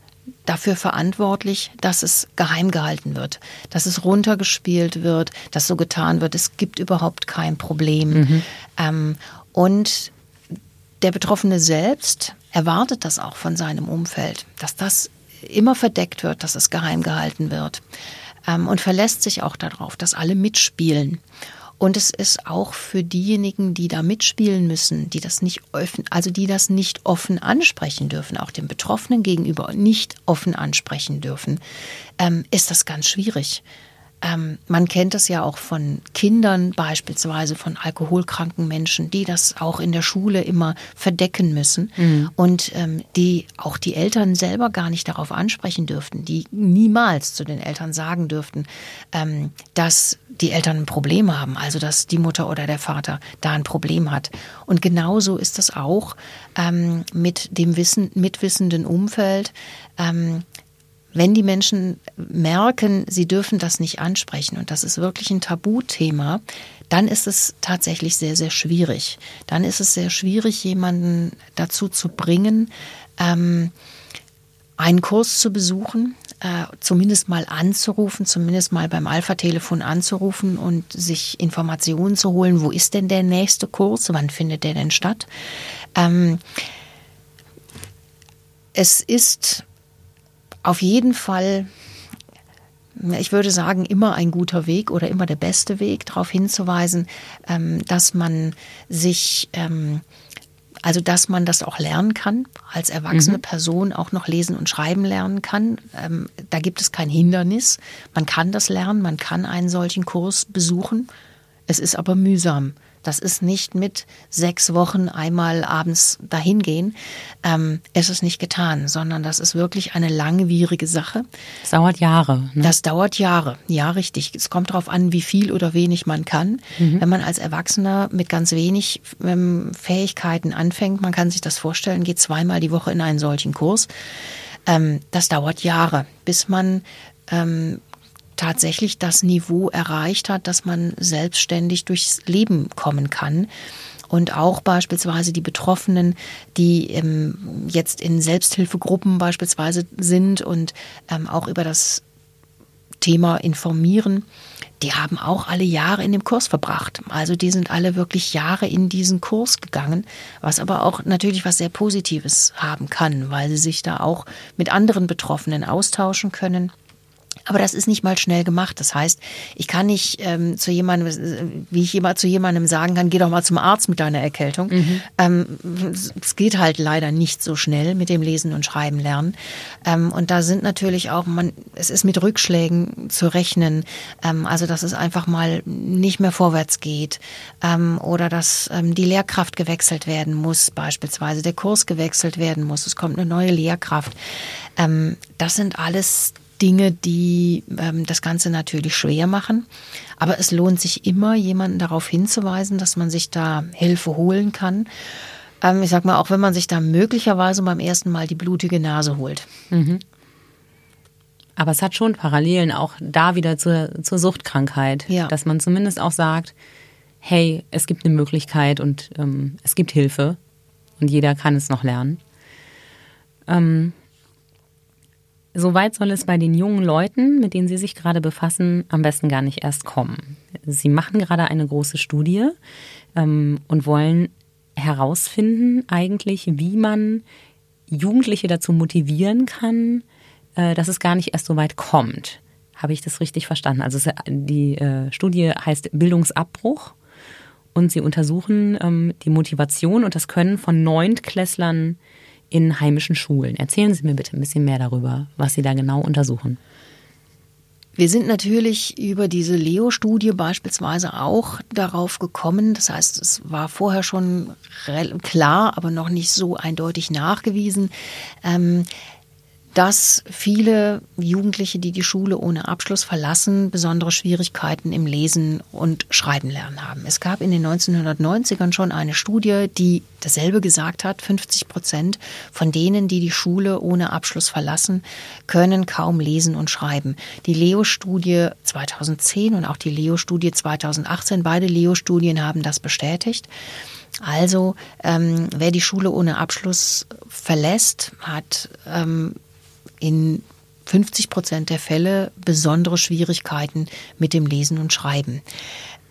dafür verantwortlich, dass es geheim gehalten wird, dass es runtergespielt wird, dass so getan wird, es gibt überhaupt kein Problem. Mhm. Ähm, und der Betroffene selbst erwartet das auch von seinem Umfeld, dass das immer verdeckt wird, dass es geheim gehalten wird ähm, und verlässt sich auch darauf, dass alle mitspielen. Und es ist auch für diejenigen, die da mitspielen müssen, die das nicht offen, also die das nicht offen ansprechen dürfen, auch dem Betroffenen gegenüber nicht offen ansprechen dürfen, ähm, ist das ganz schwierig. Ähm, man kennt es ja auch von Kindern, beispielsweise von alkoholkranken Menschen, die das auch in der Schule immer verdecken müssen mhm. und ähm, die auch die Eltern selber gar nicht darauf ansprechen dürften, die niemals zu den Eltern sagen dürften, ähm, dass die Eltern ein Problem haben, also dass die Mutter oder der Vater da ein Problem hat. Und genauso ist das auch ähm, mit dem Wissen, mitwissenden Umfeld. Wenn die Menschen merken, sie dürfen das nicht ansprechen und das ist wirklich ein Tabuthema, dann ist es tatsächlich sehr, sehr schwierig. Dann ist es sehr schwierig, jemanden dazu zu bringen, ähm, einen Kurs zu besuchen, äh, zumindest mal anzurufen, zumindest mal beim Alpha-Telefon anzurufen und sich Informationen zu holen, wo ist denn der nächste Kurs, wann findet der denn statt. Ähm, es ist auf jeden Fall, ich würde sagen, immer ein guter Weg oder immer der beste Weg, darauf hinzuweisen, ähm, dass man sich ähm, also, dass man das auch lernen kann, als erwachsene mhm. Person auch noch lesen und schreiben lernen kann. Ähm, da gibt es kein Hindernis. Man kann das lernen, man kann einen solchen Kurs besuchen. Es ist aber mühsam. Das ist nicht mit sechs Wochen einmal abends dahin gehen. Ähm, es ist nicht getan, sondern das ist wirklich eine langwierige Sache. Das dauert Jahre. Ne? Das dauert Jahre. Ja, richtig. Es kommt darauf an, wie viel oder wenig man kann. Mhm. Wenn man als Erwachsener mit ganz wenig ähm, Fähigkeiten anfängt, man kann sich das vorstellen, geht zweimal die Woche in einen solchen Kurs. Ähm, das dauert Jahre, bis man ähm, tatsächlich das Niveau erreicht hat, dass man selbstständig durchs Leben kommen kann und auch beispielsweise die Betroffenen, die ähm, jetzt in Selbsthilfegruppen beispielsweise sind und ähm, auch über das Thema informieren, die haben auch alle Jahre in dem Kurs verbracht. Also die sind alle wirklich Jahre in diesen Kurs gegangen, was aber auch natürlich was sehr Positives haben kann, weil sie sich da auch mit anderen Betroffenen austauschen können aber das ist nicht mal schnell gemacht. Das heißt, ich kann nicht ähm, zu jemandem, wie ich immer zu jemandem sagen kann, geh doch mal zum Arzt mit deiner Erkältung. Mhm. Ähm, es geht halt leider nicht so schnell mit dem Lesen und Schreiben lernen. Ähm, und da sind natürlich auch, man, es ist mit Rückschlägen zu rechnen. Ähm, also, dass es einfach mal nicht mehr vorwärts geht. Ähm, oder dass ähm, die Lehrkraft gewechselt werden muss, beispielsweise der Kurs gewechselt werden muss. Es kommt eine neue Lehrkraft. Das sind alles Dinge, die ähm, das Ganze natürlich schwer machen. Aber es lohnt sich immer, jemanden darauf hinzuweisen, dass man sich da Hilfe holen kann. Ähm, ich sag mal, auch wenn man sich da möglicherweise beim ersten Mal die blutige Nase holt. Mhm. Aber es hat schon Parallelen auch da wieder zur, zur Suchtkrankheit, ja. dass man zumindest auch sagt, hey, es gibt eine Möglichkeit und ähm, es gibt Hilfe und jeder kann es noch lernen. Ähm, Soweit soll es bei den jungen Leuten, mit denen Sie sich gerade befassen, am besten gar nicht erst kommen. Sie machen gerade eine große Studie ähm, und wollen herausfinden, eigentlich, wie man Jugendliche dazu motivieren kann, äh, dass es gar nicht erst so weit kommt. Habe ich das richtig verstanden? Also die äh, Studie heißt Bildungsabbruch und sie untersuchen ähm, die Motivation und das Können von Neuntklässlern in heimischen Schulen. Erzählen Sie mir bitte ein bisschen mehr darüber, was Sie da genau untersuchen. Wir sind natürlich über diese Leo-Studie beispielsweise auch darauf gekommen. Das heißt, es war vorher schon klar, aber noch nicht so eindeutig nachgewiesen, ähm, dass viele Jugendliche, die die Schule ohne Abschluss verlassen, besondere Schwierigkeiten im Lesen und Schreiben lernen haben. Es gab in den 1990ern schon eine Studie, die dasselbe gesagt hat. 50 Prozent von denen, die die Schule ohne Abschluss verlassen, können kaum lesen und schreiben. Die Leo-Studie 2010 und auch die Leo-Studie 2018, beide Leo-Studien haben das bestätigt. Also ähm, wer die Schule ohne Abschluss verlässt, hat ähm, in 50 Prozent der Fälle besondere Schwierigkeiten mit dem Lesen und Schreiben.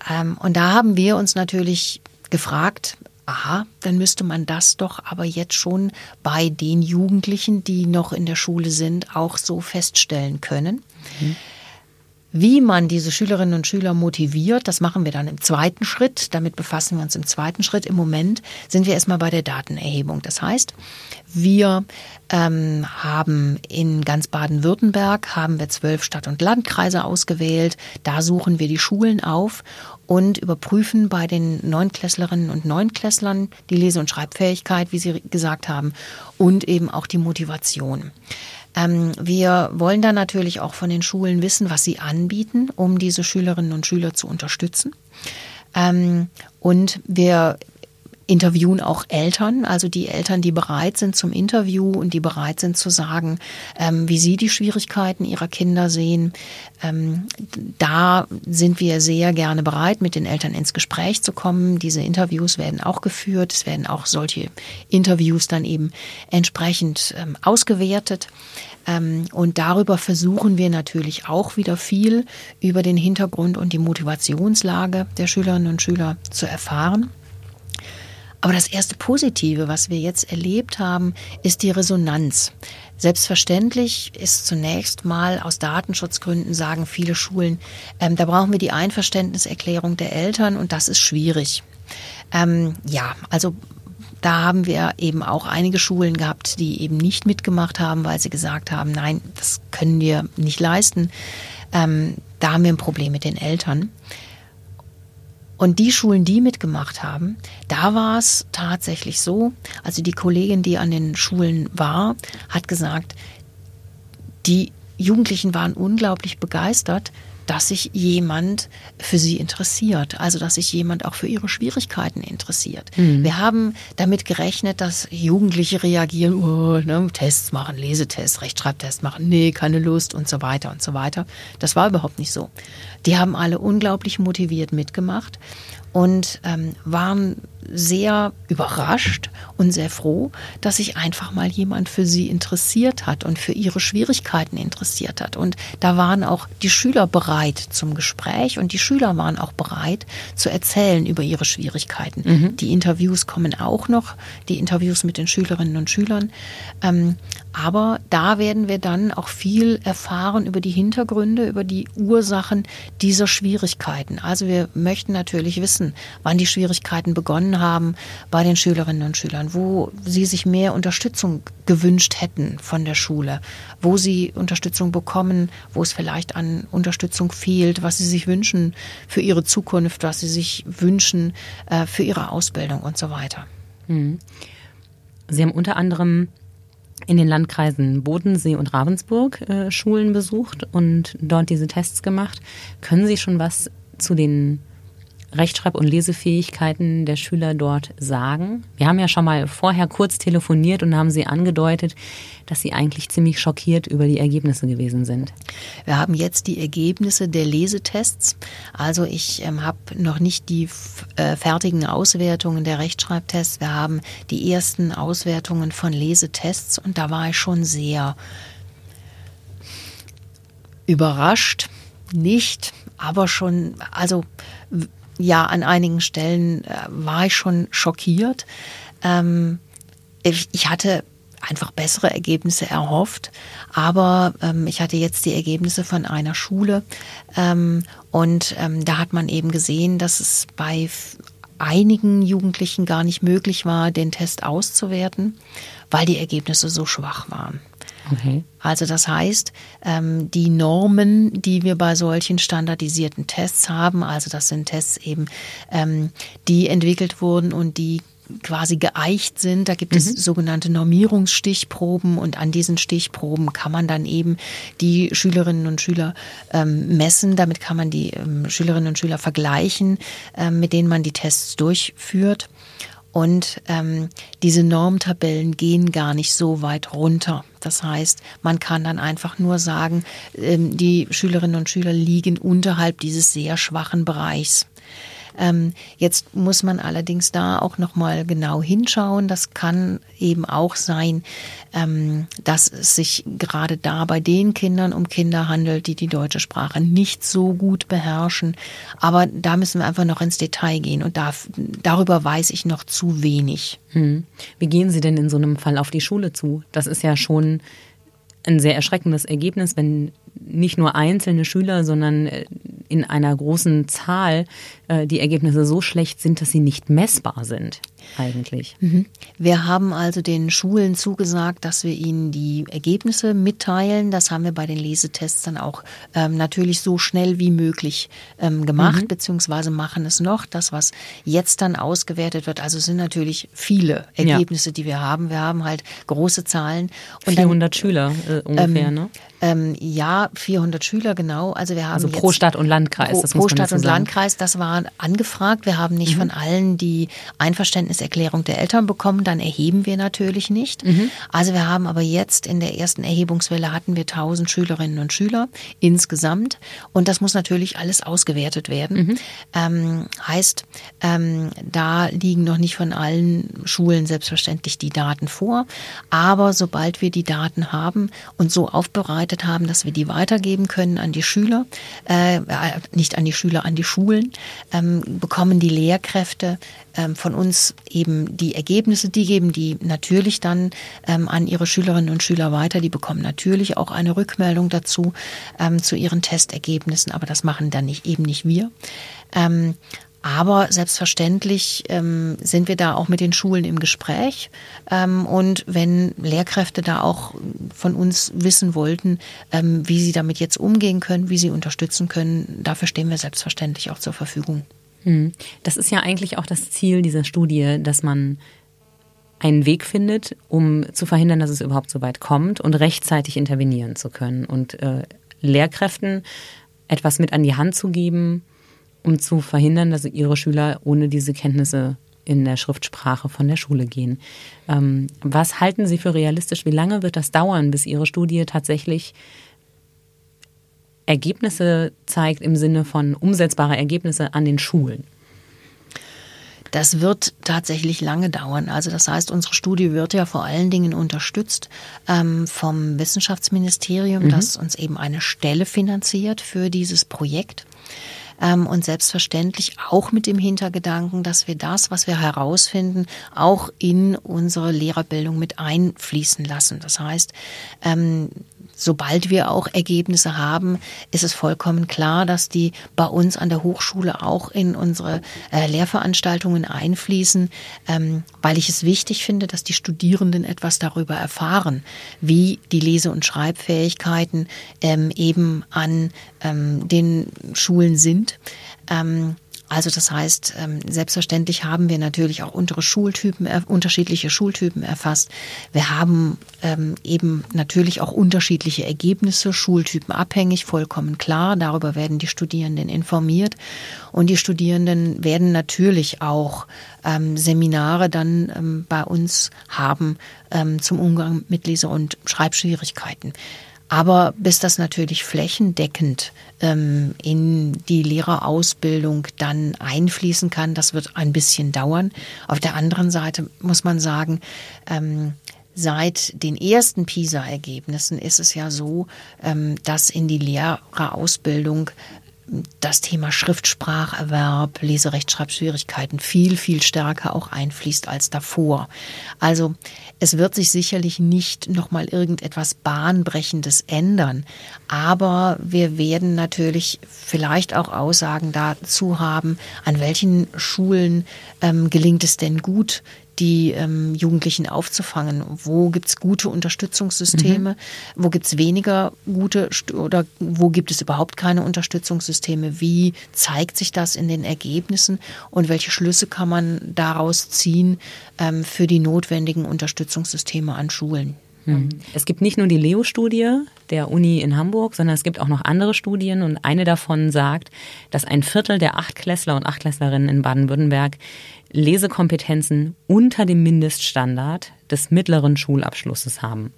Ähm, und da haben wir uns natürlich gefragt, aha, dann müsste man das doch aber jetzt schon bei den Jugendlichen, die noch in der Schule sind, auch so feststellen können. Mhm. Wie man diese Schülerinnen und Schüler motiviert, das machen wir dann im zweiten Schritt. Damit befassen wir uns im zweiten Schritt. Im Moment sind wir erstmal bei der Datenerhebung. Das heißt, wir ähm, haben in ganz Baden-Württemberg haben wir zwölf Stadt- und Landkreise ausgewählt. Da suchen wir die Schulen auf und überprüfen bei den Neunklässlerinnen und Neunklässlern die Lese- und Schreibfähigkeit, wie Sie gesagt haben, und eben auch die Motivation. Ähm, wir wollen dann natürlich auch von den Schulen wissen, was sie anbieten, um diese Schülerinnen und Schüler zu unterstützen. Ähm, und wir interviewen auch Eltern, also die Eltern, die bereit sind zum Interview und die bereit sind zu sagen, ähm, wie sie die Schwierigkeiten ihrer Kinder sehen. Ähm, da sind wir sehr gerne bereit, mit den Eltern ins Gespräch zu kommen. Diese Interviews werden auch geführt. Es werden auch solche Interviews dann eben entsprechend ähm, ausgewertet. Ähm, und darüber versuchen wir natürlich auch wieder viel über den Hintergrund und die Motivationslage der Schülerinnen und Schüler zu erfahren. Aber das erste Positive, was wir jetzt erlebt haben, ist die Resonanz. Selbstverständlich ist zunächst mal aus Datenschutzgründen sagen viele Schulen, ähm, da brauchen wir die Einverständniserklärung der Eltern und das ist schwierig. Ähm, ja, also da haben wir eben auch einige Schulen gehabt, die eben nicht mitgemacht haben, weil sie gesagt haben, nein, das können wir nicht leisten. Ähm, da haben wir ein Problem mit den Eltern. Und die Schulen, die mitgemacht haben, da war es tatsächlich so, also die Kollegin, die an den Schulen war, hat gesagt, die Jugendlichen waren unglaublich begeistert, dass sich jemand für sie interessiert, also dass sich jemand auch für ihre Schwierigkeiten interessiert. Mhm. Wir haben damit gerechnet, dass Jugendliche reagieren, oh, ne, Tests machen, Lesetests, Rechtschreibtests machen, nee, keine Lust und so weiter und so weiter. Das war überhaupt nicht so. Die haben alle unglaublich motiviert mitgemacht und ähm, waren sehr überrascht und sehr froh, dass sich einfach mal jemand für sie interessiert hat und für ihre Schwierigkeiten interessiert hat. Und da waren auch die Schüler bereit zum Gespräch und die Schüler waren auch bereit zu erzählen über ihre Schwierigkeiten. Mhm. Die Interviews kommen auch noch, die Interviews mit den Schülerinnen und Schülern. Ähm, aber da werden wir dann auch viel erfahren über die Hintergründe, über die Ursachen dieser Schwierigkeiten. Also wir möchten natürlich wissen, wann die Schwierigkeiten begonnen haben bei den Schülerinnen und Schülern, wo sie sich mehr Unterstützung gewünscht hätten von der Schule, wo sie Unterstützung bekommen, wo es vielleicht an Unterstützung fehlt, was sie sich wünschen für ihre Zukunft, was sie sich wünschen äh, für ihre Ausbildung und so weiter. Mhm. Sie haben unter anderem in den Landkreisen Bodensee und Ravensburg äh, Schulen besucht und dort diese Tests gemacht. Können Sie schon was zu den Rechtschreib- und Lesefähigkeiten der Schüler dort sagen? Wir haben ja schon mal vorher kurz telefoniert und haben Sie angedeutet, dass Sie eigentlich ziemlich schockiert über die Ergebnisse gewesen sind. Wir haben jetzt die Ergebnisse der Lesetests. Also ich ähm, habe noch nicht die äh, fertigen Auswertungen der Rechtschreibtests. Wir haben die ersten Auswertungen von Lesetests und da war ich schon sehr überrascht. Nicht, aber schon, also ja, an einigen Stellen äh, war ich schon schockiert. Ähm, ich, ich, hatte einfach bessere Ergebnisse erhofft, aber ähm, ich hatte jetzt die Ergebnisse von einer Schule ähm, und ähm, da hat man eben gesehen, dass es bei einigen Jugendlichen gar nicht möglich war, den Test auszuwerten, weil die Ergebnisse so schwach waren. Okay. Also das heißt, ähm, die Normen, die wir bei solchen standardisierten Tests haben, also das sind Tests eben, ähm, die entwickelt wurden und die quasi geeicht sind. Da gibt mhm. es sogenannte Normierungsstichproben und an diesen Stichproben kann man dann eben die Schülerinnen und Schüler ähm, messen. Damit kann man die ähm, Schülerinnen und Schüler vergleichen, ähm, mit denen man die Tests durchführt. Und ähm, diese Normtabellen gehen gar nicht so weit runter. Das heißt, man kann dann einfach nur sagen, ähm, die Schülerinnen und Schüler liegen unterhalb dieses sehr schwachen Bereichs. Ähm, jetzt muss man allerdings da auch noch mal genau hinschauen. Das kann eben auch sein, ähm, dass es sich gerade da bei den Kindern um Kinder handelt, die die deutsche Sprache nicht so gut beherrschen. Aber da müssen wir einfach noch ins Detail gehen und da, darüber weiß ich noch zu wenig. Hm. Wie gehen Sie denn in so einem Fall auf die Schule zu? Das ist ja schon ein sehr erschreckendes Ergebnis, wenn nicht nur einzelne Schüler, sondern äh, in einer großen Zahl äh, die Ergebnisse so schlecht sind, dass sie nicht messbar sind eigentlich. Mhm. Wir haben also den Schulen zugesagt, dass wir ihnen die Ergebnisse mitteilen. Das haben wir bei den Lesetests dann auch ähm, natürlich so schnell wie möglich ähm, gemacht, mhm. beziehungsweise machen es noch. Das, was jetzt dann ausgewertet wird, also sind natürlich viele Ergebnisse, ja. die wir haben. Wir haben halt große Zahlen. Und 400 dann, Schüler äh, ungefähr, ähm, ne? Ähm, ja, 400 Schüler, genau. Also wir haben also pro Stadt und Landkreis. Pro, pro Stadt und Landkreis, das war angefragt. Wir haben nicht mhm. von allen die Einverständniserklärung der Eltern bekommen. Dann erheben wir natürlich nicht. Mhm. Also wir haben aber jetzt in der ersten Erhebungswelle hatten wir 1000 Schülerinnen und Schüler insgesamt. Und das muss natürlich alles ausgewertet werden. Mhm. Ähm, heißt, ähm, da liegen noch nicht von allen Schulen selbstverständlich die Daten vor. Aber sobald wir die Daten haben und so aufbereitet vorbereitet haben, dass wir die weitergeben können an die Schüler, äh, nicht an die Schüler, an die Schulen, ähm, bekommen die Lehrkräfte ähm, von uns eben die Ergebnisse, die geben die natürlich dann ähm, an ihre Schülerinnen und Schüler weiter. Die bekommen natürlich auch eine Rückmeldung dazu ähm, zu ihren Testergebnissen, aber das machen dann nicht, eben nicht wir. Aber selbstverständlich ähm, sind wir da auch mit den Schulen im Gespräch. Ähm, und wenn Lehrkräfte da auch von uns wissen wollten, ähm, wie sie damit jetzt umgehen können, wie sie unterstützen können, dafür stehen wir selbstverständlich auch zur Verfügung. Hm. Das ist ja eigentlich auch das Ziel dieser Studie, dass man einen Weg findet, um zu verhindern, dass es überhaupt so weit kommt und rechtzeitig intervenieren zu können und äh, Lehrkräften etwas mit an die Hand zu geben, um zu verhindern, dass ihre Schüler ohne diese Kenntnisse in der Schriftsprache von der Schule gehen. Ähm, was halten Sie für realistisch? Wie lange wird das dauern, bis Ihre Studie tatsächlich Ergebnisse zeigt im Sinne von umsetzbare Ergebnisse an den Schulen? Das wird tatsächlich lange dauern. Also das heißt, unsere Studie wird ja vor allen Dingen unterstützt ähm, vom Wissenschaftsministerium, mhm. das uns eben eine Stelle finanziert für dieses Projekt. Ähm, und selbstverständlich auch mit dem Hintergedanken, dass wir das, was wir herausfinden, auch in unsere Lehrerbildung mit einfließen lassen. Das heißt, ähm, sobald wir auch Ergebnisse haben, ist es vollkommen klar, dass die bei uns an der Hochschule auch in unsere äh, Lehrveranstaltungen einfließen, ähm, weil ich es wichtig finde, dass die Studierenden etwas darüber erfahren, wie die Lese- und Schreibfähigkeiten ähm, eben an ähm, den Schulen sind. Ähm, also das heißt, ähm, selbstverständlich haben wir natürlich auch untere Schultypen, unterschiedliche Schultypen erfasst. Wir haben ähm, eben natürlich auch unterschiedliche Ergebnisse, Schultypen abhängig, vollkommen klar. Darüber werden die Studierenden informiert. Und die Studierenden werden natürlich auch ähm, Seminare dann bei uns haben zum Umgang mit Lese- und Schreibschwierigkeiten. Aber bis das natürlich flächendeckend ähm, in die Lehrerausbildung dann einfließen kann, das wird ein bisschen dauern. Auf der anderen Seite muss man sagen, ähm, Seit den ersten PISA-Ergebnissen ist es ja so, ähm, dass in die Lehrerausbildung das Thema Schriftspracherwerb, Leserechtschreibschwierigkeiten viel, viel stärker auch einfließt als davor. Also es wird sich sicherlich nicht nochmal irgendetwas Bahnbrechendes ändern, aber wir werden natürlich vielleicht auch Aussagen dazu haben, an welchen Schulen ähm, gelingt es denn gut, die ähm, Jugendlichen aufzufangen? Wo gibt es gute Unterstützungssysteme? Mhm. Wo gibt es weniger gute oder wo gibt es überhaupt keine Unterstützungssysteme? Wie zeigt sich das in den Ergebnissen und welche Schlüsse kann man daraus ziehen ähm, für die notwendigen Unterstützungssysteme an Schulen? Mhm. Es gibt nicht nur die Leo-Studie der Uni in Hamburg, sondern es gibt auch noch andere Studien und eine davon sagt, dass ein Viertel der Achtklässler und Achtklässlerinnen in Baden-Württemberg Lesekompetenzen unter dem Mindeststandard des mittleren Schulabschlusses haben.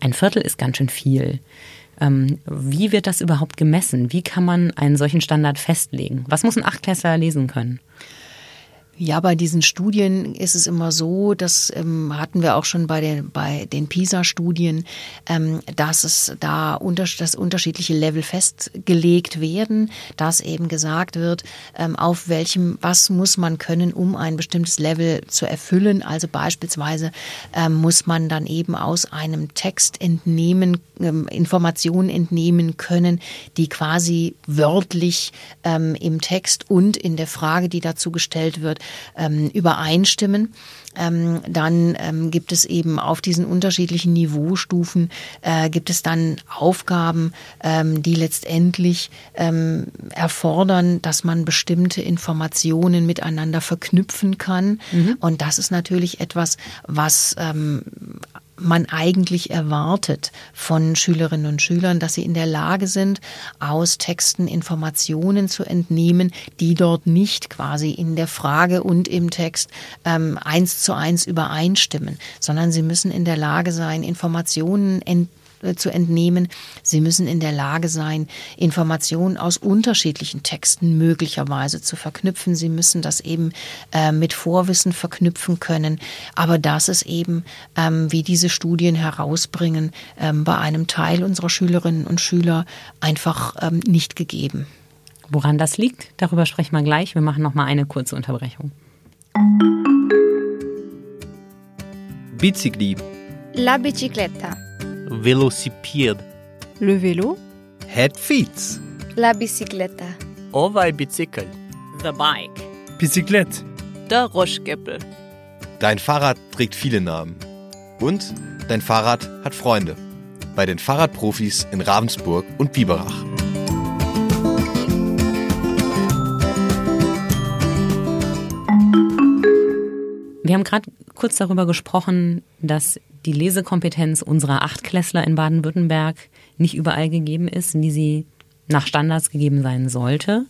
Ein Viertel ist ganz schön viel. Ähm, wie wird das überhaupt gemessen? Wie kann man einen solchen Standard festlegen? Was muss ein Achtklässler lesen können? Ja, bei diesen Studien ist es immer so, das ähm, hatten wir auch schon bei den, bei den PISA-Studien, ähm, dass es da unter, dass unterschiedliche Level festgelegt werden, dass eben gesagt wird, ähm, auf welchem, was muss man können, um ein bestimmtes Level zu erfüllen. Also beispielsweise ähm, muss man dann eben aus einem Text entnehmen, ähm, Informationen entnehmen können, die quasi wörtlich ähm, im Text und in der Frage, die dazu gestellt wird, ähm, übereinstimmen. Ähm, dann ähm, gibt es eben auf diesen unterschiedlichen Niveaustufen äh, gibt es dann Aufgaben, ähm, die letztendlich ähm, erfordern, dass man bestimmte Informationen miteinander verknüpfen kann. Mhm. Und das ist natürlich etwas, was ähm, man eigentlich erwartet von Schülerinnen und Schülern, dass sie in der Lage sind, aus Texten Informationen zu entnehmen, die dort nicht quasi in der Frage und im Text ähm, eins zu eins übereinstimmen, sondern sie müssen in der Lage sein, Informationen entnehmen zu entnehmen. Sie müssen in der Lage sein, Informationen aus unterschiedlichen Texten möglicherweise zu verknüpfen. Sie müssen das eben äh, mit Vorwissen verknüpfen können. Aber das ist eben, ähm, wie diese Studien herausbringen, ähm, bei einem Teil unserer Schülerinnen und Schüler einfach ähm, nicht gegeben. Woran das liegt, darüber sprechen wir gleich. Wir machen noch mal eine kurze Unterbrechung. Bicicli. La bicicletta. Velocipede. Le vélo. Het fiets. La bicicleta. O vai bicycle. The bike. Bicyclette. Der Roschgeppel. Dein Fahrrad trägt viele Namen. Und dein Fahrrad hat Freunde. Bei den Fahrradprofis in Ravensburg und Biberach. Wir haben gerade kurz darüber gesprochen, dass die Lesekompetenz unserer Achtklässler in Baden-Württemberg nicht überall gegeben ist, wie Sie nach Standards gegeben sein sollte.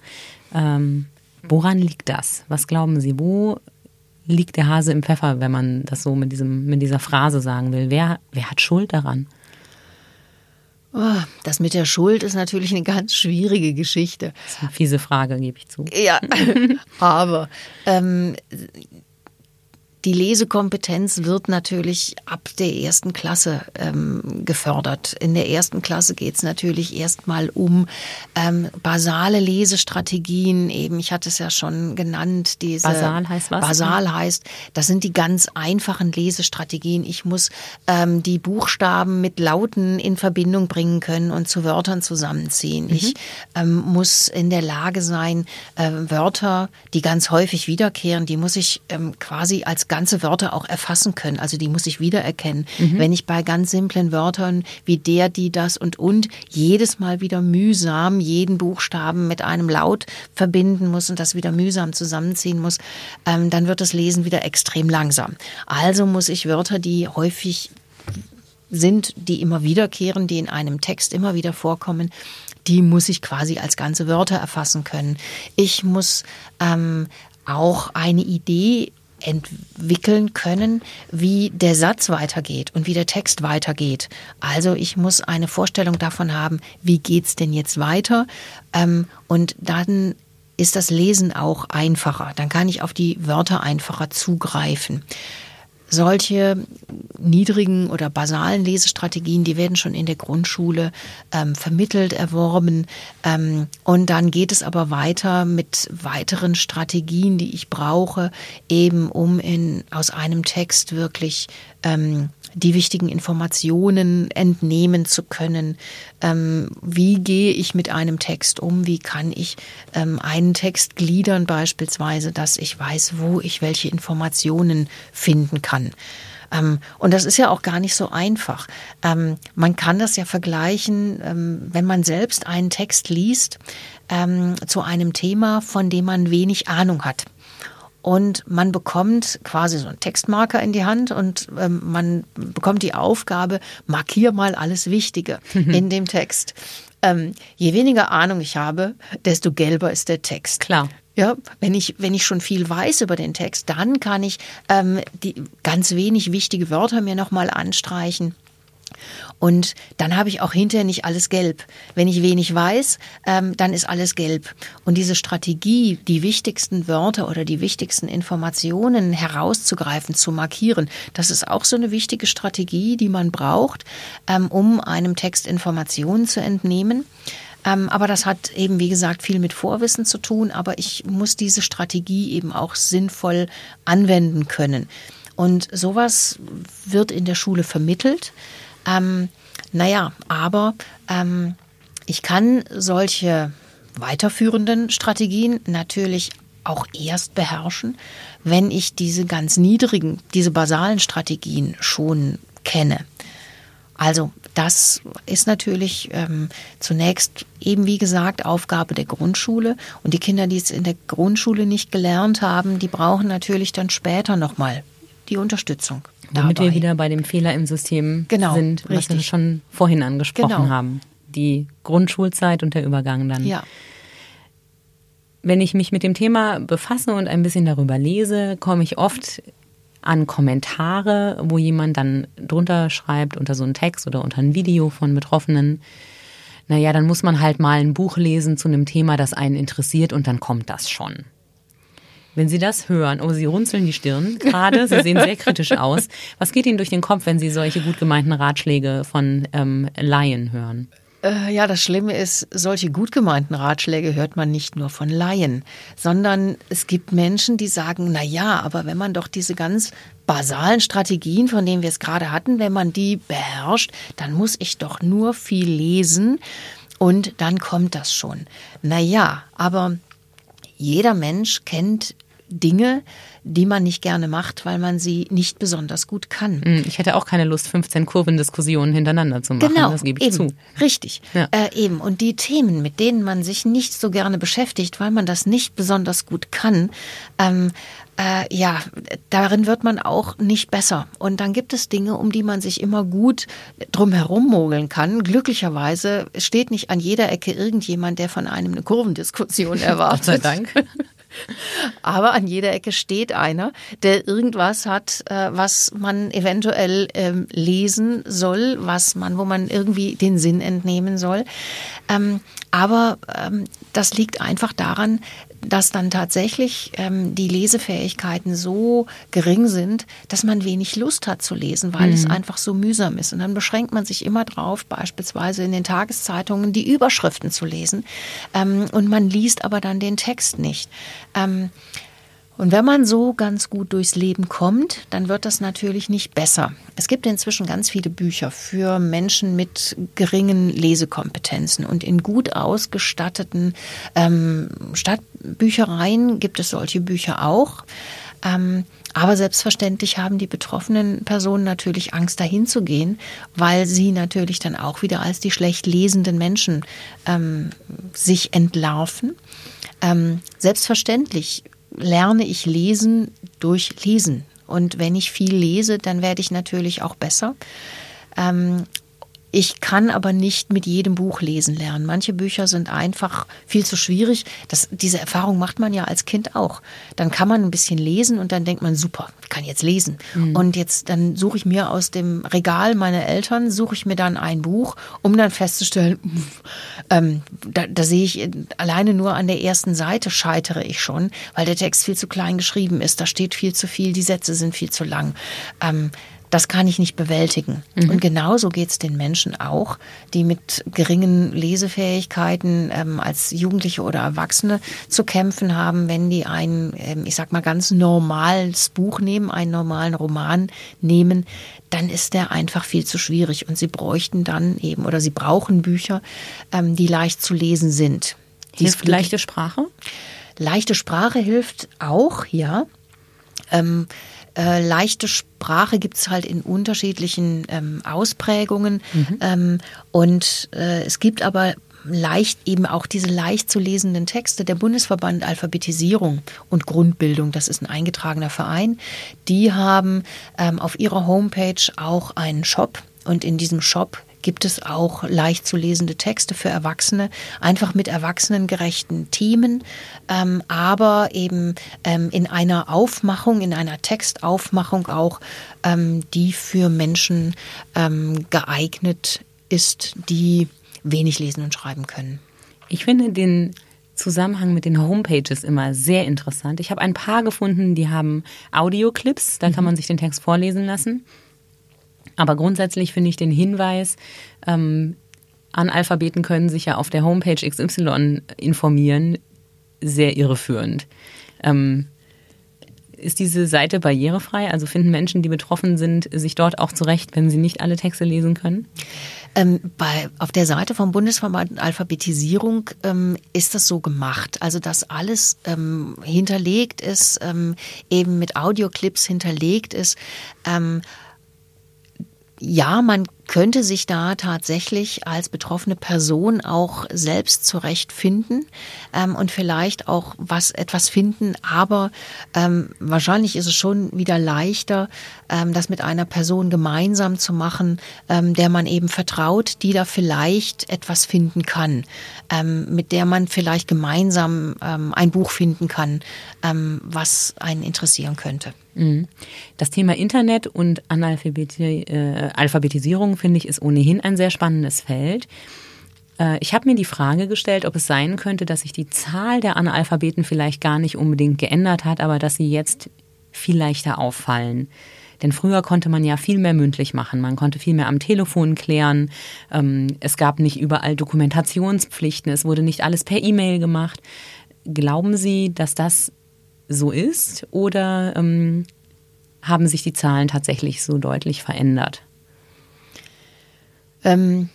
Ähm, woran liegt das? Was glauben Sie? Wo liegt der Hase im Pfeffer, wenn man das so mit, diesem, mit dieser Phrase sagen will? Wer, wer hat Schuld daran? Oh, das mit der Schuld ist natürlich eine ganz schwierige Geschichte. Das ist eine fiese Frage, gebe ich zu. Ja, aber ähm, die Lesekompetenz wird natürlich ab der ersten Klasse ähm, gefördert. In der ersten Klasse geht es natürlich erstmal um ähm, basale Lesestrategien. Eben, ich hatte es ja schon genannt. Diese Basal heißt was? Basal heißt, das sind die ganz einfachen Lesestrategien. Ich muss ähm, die Buchstaben mit Lauten in Verbindung bringen können und zu Wörtern zusammenziehen. Mhm. Ich ähm, muss in der Lage sein, äh, Wörter, die ganz häufig wiederkehren, die muss ich ähm, quasi als ganze Wörter auch erfassen können. Also die muss ich wiedererkennen. Mhm. Wenn ich bei ganz simplen Wörtern wie der, die, das und und jedes Mal wieder mühsam jeden Buchstaben mit einem Laut verbinden muss und das wieder mühsam zusammenziehen muss, ähm, dann wird das Lesen wieder extrem langsam. Also muss ich Wörter, die häufig sind, die immer wiederkehren, die in einem Text immer wieder vorkommen, die muss ich quasi als ganze Wörter erfassen können. Ich muss ähm, auch eine Idee entwickeln können, wie der Satz weitergeht und wie der Text weitergeht. Also ich muss eine Vorstellung davon haben, wie geht's denn jetzt weiter? Ähm, und dann ist das Lesen auch einfacher. Dann kann ich auf die Wörter einfacher zugreifen solche niedrigen oder basalen Lesestrategien, die werden schon in der Grundschule ähm, vermittelt, erworben. Ähm, und dann geht es aber weiter mit weiteren Strategien, die ich brauche, eben um in, aus einem Text wirklich ähm, die wichtigen Informationen entnehmen zu können. Ähm, wie gehe ich mit einem Text um? Wie kann ich ähm, einen Text gliedern beispielsweise, dass ich weiß, wo ich welche Informationen finden kann? Ähm, und das ist ja auch gar nicht so einfach. Ähm, man kann das ja vergleichen, ähm, wenn man selbst einen Text liest zu einem Thema, von dem man wenig Ahnung hat und man bekommt quasi so einen Textmarker in die Hand und ähm, man bekommt die Aufgabe, markier mal alles Wichtige in dem Text. Ähm, je weniger Ahnung ich habe, desto gelber ist der Text. Klar. Ja, wenn ich, wenn ich schon viel weiß über den Text, dann kann ich ähm, die ganz wenig wichtige Wörter mir nochmal anstreichen und dann habe ich auch hinterher nicht alles gelb. Wenn ich wenig weiß, ähm, dann ist alles gelb. Und diese Strategie, die wichtigsten Wörter oder die wichtigsten Informationen herauszugreifen, zu markieren, das ist auch so eine wichtige Strategie, die man braucht, ähm, um einem Text Informationen zu entnehmen. Ähm, aber das hat eben, wie gesagt, viel mit Vorwissen zu tun. Aber ich muss diese Strategie eben auch sinnvoll anwenden können. Und sowas wird in der Schule vermittelt. Ähm, naja, aber ähm, ich kann solche weiterführenden Strategien natürlich auch erst beherrschen, wenn ich diese ganz niedrigen, diese basalen Strategien schon kenne. Also das ist natürlich ähm, zunächst eben wie gesagt Aufgabe der Grundschule und die Kinder, die es in der Grundschule nicht gelernt haben, die brauchen natürlich dann später nochmal die Unterstützung. Damit dabei. wir wieder bei dem Fehler im System genau, sind, richtig. was wir schon vorhin angesprochen genau. haben. Die Grundschulzeit und der Übergang dann. Ja. Wenn ich mich mit dem Thema befasse und ein bisschen darüber lese, komme ich oft an Kommentare, wo jemand dann drunter schreibt unter so einen Text oder unter ein Video von Betroffenen. Naja, dann muss man halt mal ein Buch lesen zu einem Thema, das einen interessiert und dann kommt das schon. Wenn Sie das hören, oh, Sie runzeln die Stirn gerade, Sie sehen sehr kritisch aus. Was geht Ihnen durch den Kopf, wenn Sie solche gut gemeinten Ratschläge von ähm, Laien hören? Äh, ja, das Schlimme ist, solche gut gemeinten Ratschläge hört man nicht nur von Laien, sondern es gibt Menschen, die sagen, na ja, aber wenn man doch diese ganz basalen Strategien, von denen wir es gerade hatten, wenn man die beherrscht, dann muss ich doch nur viel lesen und dann kommt das schon. Na ja, aber jeder Mensch kennt Dinge, die man nicht gerne macht, weil man sie nicht besonders gut kann. Hm, ich hätte auch keine Lust, 15 Kurvendiskussionen hintereinander zu machen. Genau, das gebe ich eben, zu. richtig. Ja. Äh, eben. Und die Themen, mit denen man sich nicht so gerne beschäftigt, weil man das nicht besonders gut kann, ähm, äh, ja, darin wird man auch nicht besser. Und dann gibt es Dinge, um die man sich immer gut drum herum mogeln kann. Glücklicherweise steht nicht an jeder Ecke irgendjemand, der von einem eine Kurvendiskussion erwartet. Gott sei Dank. Aber an jeder Ecke steht einer, der irgendwas hat, äh, was man eventuell ähm, lesen soll, was man, wo man irgendwie den Sinn entnehmen soll. Ähm, aber ähm, das liegt einfach daran, dass dann tatsächlich ähm, die Lesefähigkeiten so gering sind, dass man wenig Lust hat zu lesen, weil es einfach so mühsam ist. Und dann beschränkt man sich immer drauf, beispielsweise in den Tageszeitungen die Überschriften zu lesen. Ähm, und man liest aber dann den Text nicht. Ähm, und wenn man so ganz gut durchs Leben kommt, dann wird das natürlich nicht besser. Es gibt inzwischen ganz viele Bücher für Menschen mit geringen Lesekompetenzen und in gut ausgestatteten ähm, Stadtbüchereien gibt es solche Bücher auch. Ähm, aber selbstverständlich haben die betroffenen Personen natürlich Angst, dahin zu gehen, weil sie natürlich dann auch wieder als die schlecht lesenden Menschen ähm, sich entlarven. Ähm, selbstverständlich lerne ich lesen durch Lesen. Und wenn ich viel lese, dann werde ich natürlich auch besser. Ähm, ich kann aber nicht mit jedem Buch lesen lernen. Manche Bücher sind einfach viel zu schwierig. Das, diese Erfahrung macht man ja als Kind auch. Dann kann man ein bisschen lesen und dann denkt man, super, ich kann jetzt lesen. Mhm. Und jetzt, dann suche ich mir aus dem Regal meiner Eltern, suche ich mir dann ein Buch, um dann festzustellen, ähm, da, da sehe ich alleine nur an der ersten Seite scheitere ich schon, weil der Text viel zu klein geschrieben ist. Da steht viel zu viel, die Sätze sind viel zu lang. Ähm, das kann ich nicht bewältigen. Mhm. Und genauso geht es den Menschen auch, die mit geringen Lesefähigkeiten ähm, als Jugendliche oder Erwachsene zu kämpfen haben, wenn die ein, ähm, ich sag mal, ganz normales Buch nehmen, einen normalen Roman nehmen, dann ist der einfach viel zu schwierig. Und sie bräuchten dann eben, oder sie brauchen Bücher, ähm, die leicht zu lesen sind. Hilft leichte Sprache? Leichte Sprache hilft auch, ja. Ähm, äh, leichte Sprache gibt es halt in unterschiedlichen ähm, Ausprägungen. Mhm. Ähm, und äh, es gibt aber leicht eben auch diese leicht zu lesenden Texte. Der Bundesverband Alphabetisierung und Grundbildung, das ist ein eingetragener Verein, die haben ähm, auf ihrer Homepage auch einen Shop. Und in diesem Shop gibt es auch leicht zu lesende Texte für Erwachsene, einfach mit erwachsenengerechten Themen, ähm, aber eben ähm, in einer Aufmachung, in einer Textaufmachung auch, ähm, die für Menschen ähm, geeignet ist, die wenig lesen und schreiben können. Ich finde den Zusammenhang mit den Homepages immer sehr interessant. Ich habe ein paar gefunden, die haben Audioclips, da kann mhm. man sich den Text vorlesen lassen. Aber grundsätzlich finde ich den Hinweis, ähm, Analphabeten können sich ja auf der Homepage XY informieren, sehr irreführend. Ähm, ist diese Seite barrierefrei? Also finden Menschen, die betroffen sind, sich dort auch zurecht, wenn sie nicht alle Texte lesen können? Ähm, bei, auf der Seite vom Bundesverband Alphabetisierung ähm, ist das so gemacht. Also, dass alles ähm, hinterlegt ist, ähm, eben mit Audioclips hinterlegt ist. Ja, man könnte sich da tatsächlich als betroffene Person auch selbst zurechtfinden ähm, und vielleicht auch was etwas finden, aber ähm, wahrscheinlich ist es schon wieder leichter, ähm, das mit einer Person gemeinsam zu machen, ähm, der man eben vertraut, die da vielleicht etwas finden kann, ähm, mit der man vielleicht gemeinsam ähm, ein Buch finden kann, was einen interessieren könnte. Mhm. Das Thema Internet und Analphabeti äh, Alphabetisierung, finde ich, ist ohnehin ein sehr spannendes Feld. Äh, ich habe mir die Frage gestellt, ob es sein könnte, dass sich die Zahl der Analphabeten vielleicht gar nicht unbedingt geändert hat, aber dass sie jetzt viel leichter auffallen. Denn früher konnte man ja viel mehr mündlich machen. Man konnte viel mehr am Telefon klären. Ähm, es gab nicht überall Dokumentationspflichten. Es wurde nicht alles per E-Mail gemacht. Glauben Sie, dass das so ist oder ähm, haben sich die Zahlen tatsächlich so deutlich verändert? Ähm,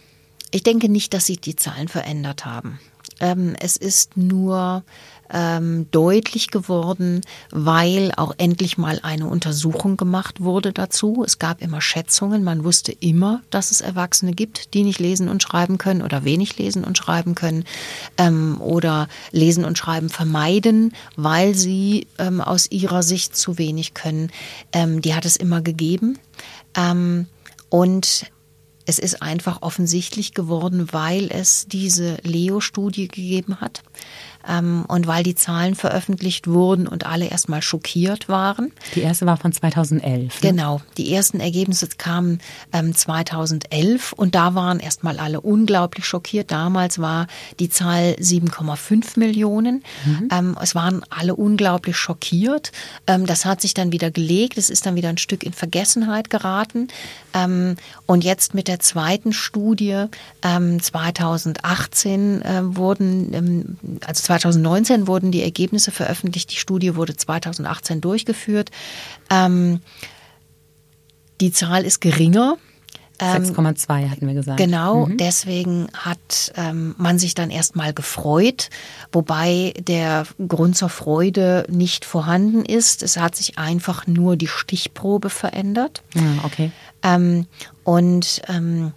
ich denke nicht, dass sich die Zahlen verändert haben. Ähm, es ist nur ähm, deutlich geworden, weil auch endlich mal eine Untersuchung gemacht wurde dazu. Es gab immer Schätzungen. Man wusste immer, dass es Erwachsene gibt, die nicht lesen und schreiben können oder wenig lesen und schreiben können ähm, oder lesen und schreiben vermeiden, weil sie ähm, aus ihrer Sicht zu wenig können. Ähm, die hat es immer gegeben. Ähm, und es ist einfach offensichtlich geworden, weil es diese Leo-Studie gegeben hat und weil die Zahlen veröffentlicht wurden und alle erstmal schockiert waren. Die erste war von 2011. Ne? Genau, die ersten Ergebnisse kamen ähm, 2011 und da waren erstmal alle unglaublich schockiert. Damals war die Zahl 7,5 Millionen. Mhm. Ähm, es waren alle unglaublich schockiert. Ähm, das hat sich dann wieder gelegt. Es ist dann wieder ein Stück in Vergessenheit geraten. Ähm, und jetzt mit der zweiten Studie 2018 ähm, äh, wurden, also 2019 wurden die Ergebnisse veröffentlicht. Die Studie wurde 2018 durchgeführt. Ähm, die Zahl ist geringer. 6,2 ähm, hatten wir gesagt. Genau, mhm. deswegen hat ähm, man sich dann erstmal gefreut, wobei der Grund zur Freude nicht vorhanden ist. Es hat sich einfach nur die Stichprobe verändert. Ah, okay. Ähm, und ähm,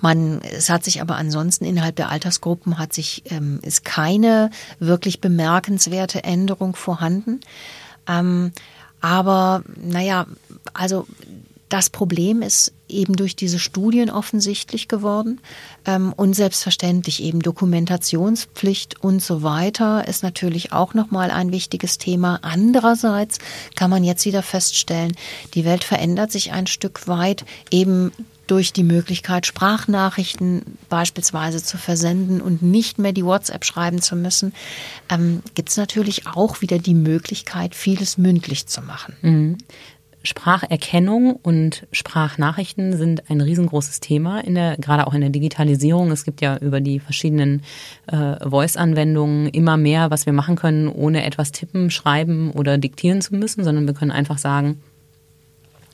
man, es hat sich aber ansonsten innerhalb der Altersgruppen hat sich, ähm, ist keine wirklich bemerkenswerte Änderung vorhanden. Ähm, aber naja, also das Problem ist eben durch diese Studien offensichtlich geworden ähm, und selbstverständlich eben Dokumentationspflicht und so weiter ist natürlich auch nochmal ein wichtiges Thema. Andererseits kann man jetzt wieder feststellen, die Welt verändert sich ein Stück weit eben durch die Möglichkeit, Sprachnachrichten beispielsweise zu versenden und nicht mehr die WhatsApp schreiben zu müssen, ähm, gibt es natürlich auch wieder die Möglichkeit, vieles mündlich zu machen. Mhm. Spracherkennung und Sprachnachrichten sind ein riesengroßes Thema in der, gerade auch in der Digitalisierung. Es gibt ja über die verschiedenen äh, Voice-Anwendungen immer mehr, was wir machen können, ohne etwas tippen, schreiben oder diktieren zu müssen, sondern wir können einfach sagen,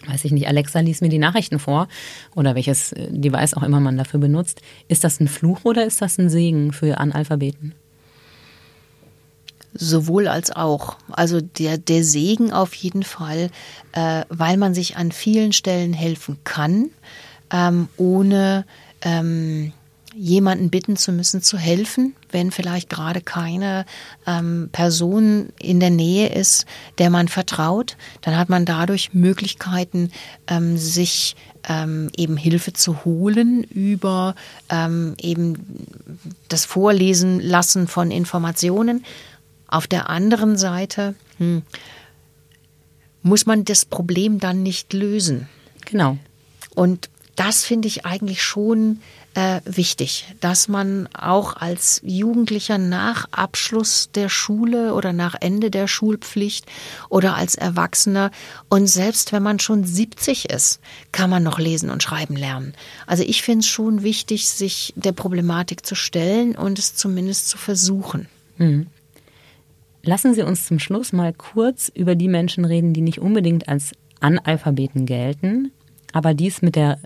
weiß ich nicht, Alexa liest mir die Nachrichten vor oder welches äh, Device auch immer man dafür benutzt. Ist das ein Fluch oder ist das ein Segen für Analphabeten? Sowohl als auch. Also der, der Segen auf jeden Fall, äh, weil man sich an vielen Stellen helfen kann, ähm, ohne ähm, jemanden bitten zu müssen, zu helfen, wenn vielleicht gerade keine ähm, Person in der Nähe ist, der man vertraut. Dann hat man dadurch Möglichkeiten, ähm, sich ähm, eben Hilfe zu holen über ähm, eben das Vorlesen lassen von Informationen. Auf der anderen Seite hm, muss man das Problem dann nicht lösen. Genau. Und das finde ich eigentlich schon äh, wichtig, dass man auch als Jugendlicher nach Abschluss der Schule oder nach Ende der Schulpflicht oder als Erwachsener und selbst wenn man schon 70 ist, kann man noch lesen und schreiben lernen. Also ich finde es schon wichtig, sich der Problematik zu stellen und es zumindest zu versuchen. Mhm. Lassen Sie uns zum Schluss mal kurz über die Menschen reden, die nicht unbedingt als Analphabeten gelten, aber dies mit der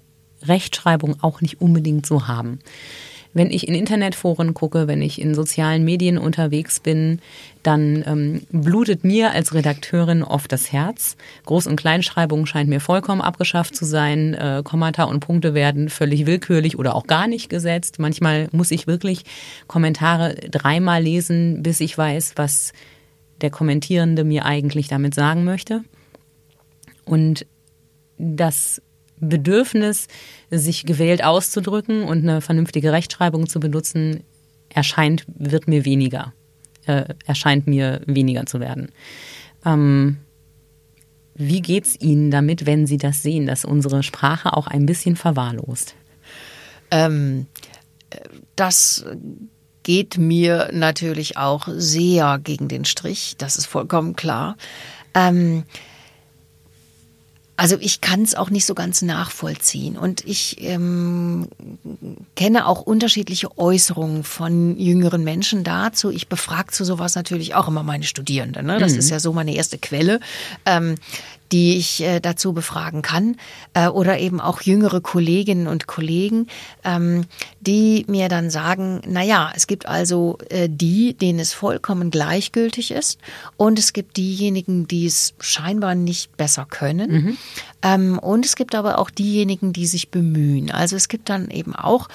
Rechtschreibung auch nicht unbedingt so haben. Wenn ich in Internetforen gucke, wenn ich in sozialen Medien unterwegs bin, dann ähm, blutet mir als Redakteurin oft das Herz. Groß- und Kleinschreibung scheint mir vollkommen abgeschafft zu sein. Äh, Kommata und Punkte werden völlig willkürlich oder auch gar nicht gesetzt. Manchmal muss ich wirklich Kommentare dreimal lesen, bis ich weiß, was der Kommentierende mir eigentlich damit sagen möchte. Und das Bedürfnis, sich gewählt auszudrücken und eine vernünftige Rechtschreibung zu benutzen, erscheint, wird mir weniger, äh, erscheint mir weniger zu werden. Ähm, wie geht's Ihnen damit, wenn Sie das sehen, dass unsere Sprache auch ein bisschen verwahrlost? Ähm, das geht mir natürlich auch sehr gegen den Strich, das ist vollkommen klar. Ähm, also ich kann es auch nicht so ganz nachvollziehen. Und ich ähm, kenne auch unterschiedliche Äußerungen von jüngeren Menschen dazu. Ich befrage zu sowas natürlich auch immer meine Studierenden. Ne? Das mhm. ist ja so meine erste Quelle. Ähm, die ich äh, dazu befragen kann äh, oder eben auch jüngere Kolleginnen und Kollegen, ähm, die mir dann sagen, na ja, es gibt also äh, die, denen es vollkommen gleichgültig ist und es gibt diejenigen, die es scheinbar nicht besser können. Mhm. Ähm, und es gibt aber auch diejenigen, die sich bemühen. Also es gibt dann eben auch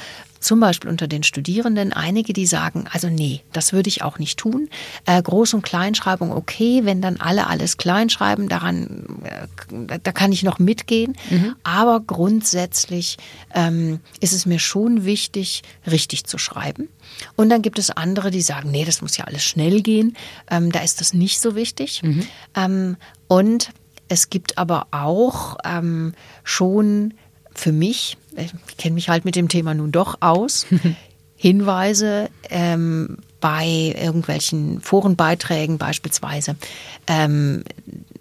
zum Beispiel unter den Studierenden einige, die sagen, also nee, das würde ich auch nicht tun. Äh, Groß- und Kleinschreibung okay, wenn dann alle alles kleinschreiben, daran, äh, da kann ich noch mitgehen. Mhm. Aber grundsätzlich ähm, ist es mir schon wichtig, richtig zu schreiben. Und dann gibt es andere, die sagen, nee, das muss ja alles schnell gehen. Ähm, da ist das nicht so wichtig. Mhm. Ähm, und es gibt aber auch ähm, schon für mich, ich kenne mich halt mit dem Thema nun doch aus, Hinweise ähm, bei irgendwelchen Forenbeiträgen beispielsweise, ähm,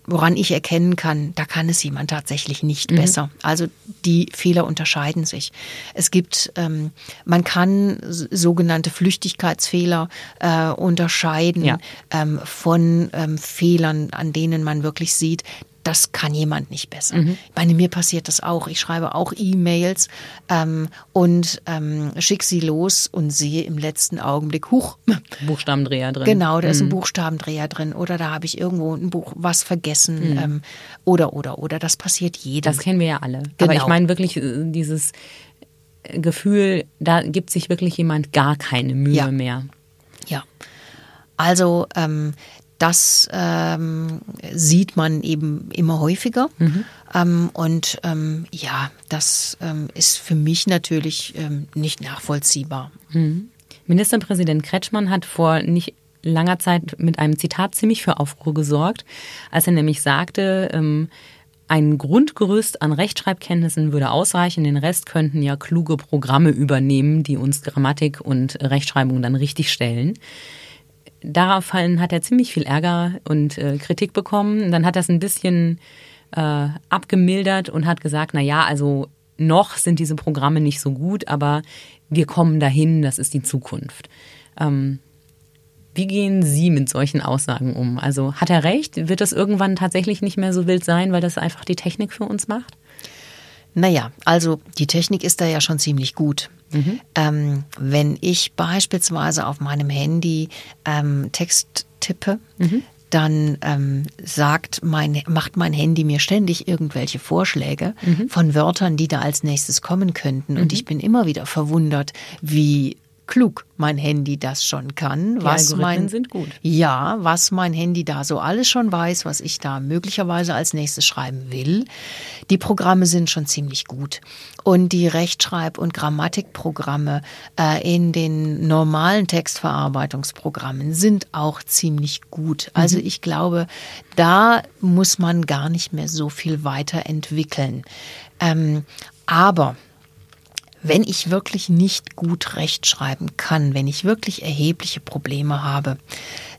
woran ich erkennen kann, da kann es jemand tatsächlich nicht mhm. besser. Also die Fehler unterscheiden sich. Es gibt, ähm, man kann sogenannte Flüchtigkeitsfehler äh, unterscheiden ja. ähm, von ähm, Fehlern, an denen man wirklich sieht, das kann jemand nicht besser. Mhm. Ich meine, mir passiert das auch. Ich schreibe auch E-Mails ähm, und ähm, schicke sie los und sehe im letzten Augenblick, huch. Buchstabendreher drin. Genau, da mhm. ist ein mhm. Buchstabendreher drin oder da habe ich irgendwo ein Buch was vergessen mhm. ähm, oder, oder, oder. Das passiert jedem. Das kennen wir ja alle. Genau. Aber ich meine wirklich äh, dieses Gefühl, da gibt sich wirklich jemand gar keine Mühe ja. mehr. Ja. Also ähm, das ähm, sieht man eben immer häufiger. Mhm. Ähm, und ähm, ja, das ähm, ist für mich natürlich ähm, nicht nachvollziehbar. Mhm. Ministerpräsident Kretschmann hat vor nicht langer Zeit mit einem Zitat ziemlich für Aufruhr gesorgt, als er nämlich sagte, ähm, ein Grundgerüst an Rechtschreibkenntnissen würde ausreichen, den Rest könnten ja kluge Programme übernehmen, die uns Grammatik und Rechtschreibung dann richtig stellen daraufhin hat er ziemlich viel Ärger und äh, Kritik bekommen. Dann hat er es ein bisschen äh, abgemildert und hat gesagt, na ja, also noch sind diese Programme nicht so gut, aber wir kommen dahin, das ist die Zukunft. Ähm, wie gehen Sie mit solchen Aussagen um? Also hat er recht? Wird das irgendwann tatsächlich nicht mehr so wild sein, weil das einfach die Technik für uns macht? Naja, also die Technik ist da ja schon ziemlich gut. Mhm. Ähm, wenn ich beispielsweise auf meinem Handy ähm, Text tippe, mhm. dann ähm, sagt mein, macht mein Handy mir ständig irgendwelche Vorschläge mhm. von Wörtern, die da als nächstes kommen könnten. Und mhm. ich bin immer wieder verwundert, wie klug mein Handy das schon kann. Die was mein, sind gut. Ja, was mein Handy da so alles schon weiß, was ich da möglicherweise als nächstes schreiben will. Die Programme sind schon ziemlich gut. Und die Rechtschreib- und Grammatikprogramme äh, in den normalen Textverarbeitungsprogrammen sind auch ziemlich gut. Also mhm. ich glaube, da muss man gar nicht mehr so viel weiterentwickeln. Ähm, aber wenn ich wirklich nicht gut rechtschreiben kann, wenn ich wirklich erhebliche Probleme habe,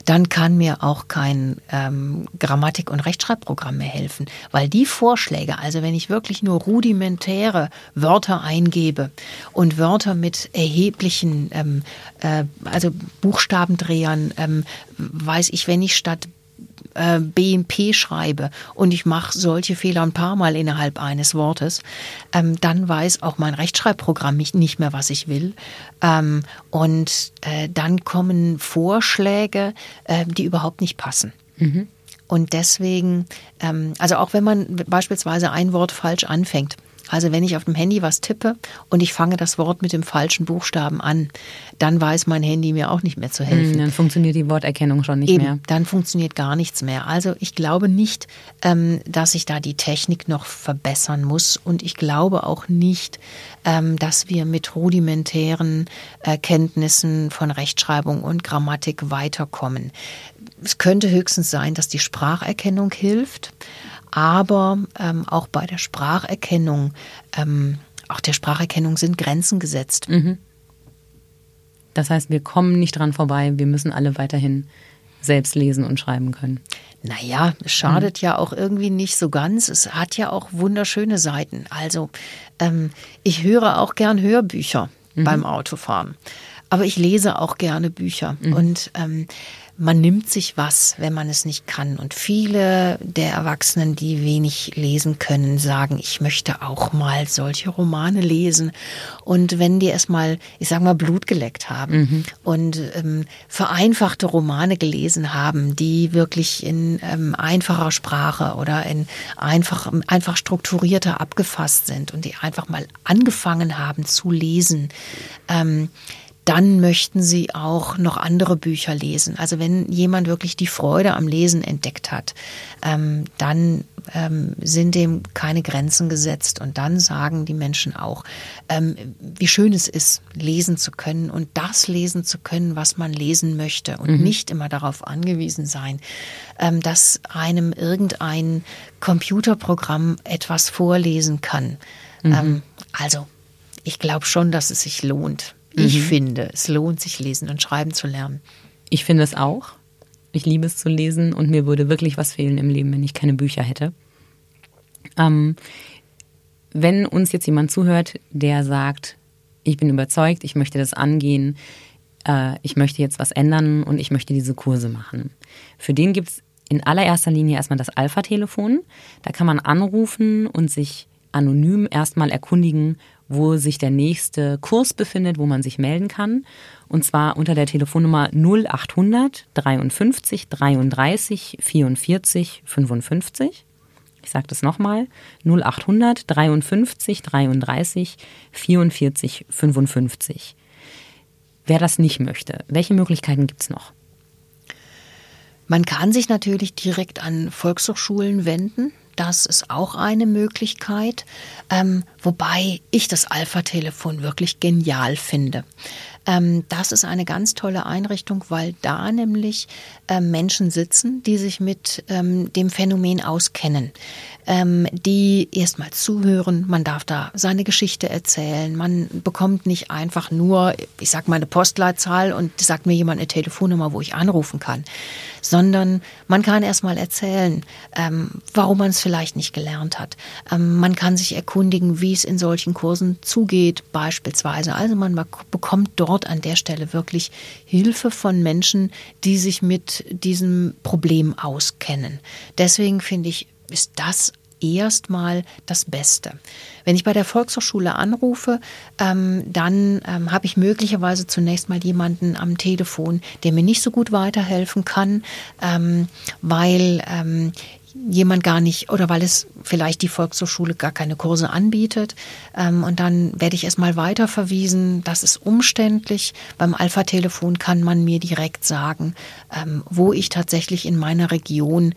dann kann mir auch kein ähm, Grammatik- und Rechtschreibprogramm mehr helfen. Weil die Vorschläge, also wenn ich wirklich nur rudimentäre Wörter eingebe und Wörter mit erheblichen, ähm, äh, also Buchstabendrehern, ähm, weiß ich, wenn ich statt äh, BMP schreibe und ich mache solche Fehler ein paar Mal innerhalb eines Wortes, ähm, dann weiß auch mein Rechtschreibprogramm nicht mehr, was ich will. Ähm, und äh, dann kommen Vorschläge, äh, die überhaupt nicht passen. Mhm. Und deswegen, ähm, also auch wenn man beispielsweise ein Wort falsch anfängt, also wenn ich auf dem Handy was tippe und ich fange das Wort mit dem falschen Buchstaben an, dann weiß mein Handy mir auch nicht mehr zu helfen. Dann funktioniert die Worterkennung schon nicht Eben, mehr. Dann funktioniert gar nichts mehr. Also ich glaube nicht, ähm, dass ich da die Technik noch verbessern muss und ich glaube auch nicht, ähm, dass wir mit rudimentären äh, Kenntnissen von Rechtschreibung und Grammatik weiterkommen. Es könnte höchstens sein, dass die Spracherkennung hilft aber ähm, auch bei der Spracherkennung, ähm, auch der Spracherkennung sind Grenzen gesetzt. Mhm. Das heißt, wir kommen nicht dran vorbei, wir müssen alle weiterhin selbst lesen und schreiben können. Naja, es schadet mhm. ja auch irgendwie nicht so ganz. Es hat ja auch wunderschöne Seiten. Also ähm, ich höre auch gern Hörbücher mhm. beim Autofahren. Aber ich lese auch gerne Bücher. Mhm. Und ähm, man nimmt sich was, wenn man es nicht kann. Und viele der Erwachsenen, die wenig lesen können, sagen, ich möchte auch mal solche Romane lesen. Und wenn die erstmal, ich sag mal, Blut geleckt haben mhm. und ähm, vereinfachte Romane gelesen haben, die wirklich in ähm, einfacher Sprache oder in einfach, einfach strukturierter abgefasst sind und die einfach mal angefangen haben zu lesen, ähm, dann möchten sie auch noch andere Bücher lesen. Also wenn jemand wirklich die Freude am Lesen entdeckt hat, ähm, dann ähm, sind dem keine Grenzen gesetzt. Und dann sagen die Menschen auch, ähm, wie schön es ist, lesen zu können und das lesen zu können, was man lesen möchte und mhm. nicht immer darauf angewiesen sein, ähm, dass einem irgendein Computerprogramm etwas vorlesen kann. Mhm. Ähm, also ich glaube schon, dass es sich lohnt. Ich mhm. finde, es lohnt sich, lesen und schreiben zu lernen. Ich finde es auch. Ich liebe es zu lesen und mir würde wirklich was fehlen im Leben, wenn ich keine Bücher hätte. Ähm, wenn uns jetzt jemand zuhört, der sagt, ich bin überzeugt, ich möchte das angehen, äh, ich möchte jetzt was ändern und ich möchte diese Kurse machen. Für den gibt es in allererster Linie erstmal das Alpha-Telefon. Da kann man anrufen und sich anonym erstmal erkundigen, wo sich der nächste Kurs befindet, wo man sich melden kann. Und zwar unter der Telefonnummer 0800 53 33 44 55. Ich sage das nochmal. 0800 53 33 44 55. Wer das nicht möchte, welche Möglichkeiten gibt es noch? Man kann sich natürlich direkt an Volkshochschulen wenden. Das ist auch eine Möglichkeit, ähm, wobei ich das Alpha-Telefon wirklich genial finde. Ähm, das ist eine ganz tolle Einrichtung, weil da nämlich äh, Menschen sitzen, die sich mit ähm, dem Phänomen auskennen ähm, die erstmal zuhören. Man darf da seine Geschichte erzählen. Man bekommt nicht einfach nur, ich sag mal, eine Postleitzahl und sagt mir jemand eine Telefonnummer, wo ich anrufen kann, sondern man kann erstmal erzählen, ähm, warum man es vielleicht nicht gelernt hat. Ähm, man kann sich erkundigen, wie es in solchen Kursen zugeht, beispielsweise. Also man bekommt dort an der Stelle wirklich Hilfe von Menschen, die sich mit diesem Problem auskennen. Deswegen finde ich ist das erstmal das Beste. Wenn ich bei der Volkshochschule anrufe, ähm, dann ähm, habe ich möglicherweise zunächst mal jemanden am Telefon, der mir nicht so gut weiterhelfen kann, ähm, weil ähm, jemand gar nicht oder weil es vielleicht die Volkshochschule gar keine Kurse anbietet. Ähm, und dann werde ich erstmal weiter verwiesen. Das ist umständlich. Beim Alpha-Telefon kann man mir direkt sagen, ähm, wo ich tatsächlich in meiner Region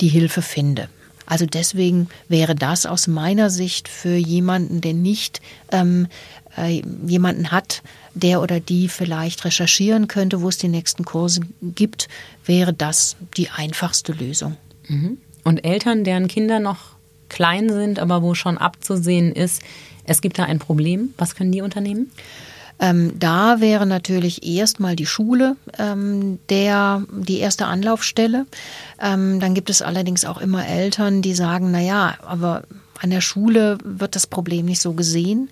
die Hilfe finde. Also deswegen wäre das aus meiner Sicht für jemanden, der nicht ähm, äh, jemanden hat, der oder die vielleicht recherchieren könnte, wo es die nächsten Kurse gibt, wäre das die einfachste Lösung. Mhm. Und Eltern, deren Kinder noch klein sind, aber wo schon abzusehen ist, es gibt da ein Problem, was können die unternehmen? Ähm, da wäre natürlich erstmal die Schule ähm, der, die erste Anlaufstelle. Ähm, dann gibt es allerdings auch immer Eltern, die sagen, na ja, aber an der Schule wird das Problem nicht so gesehen.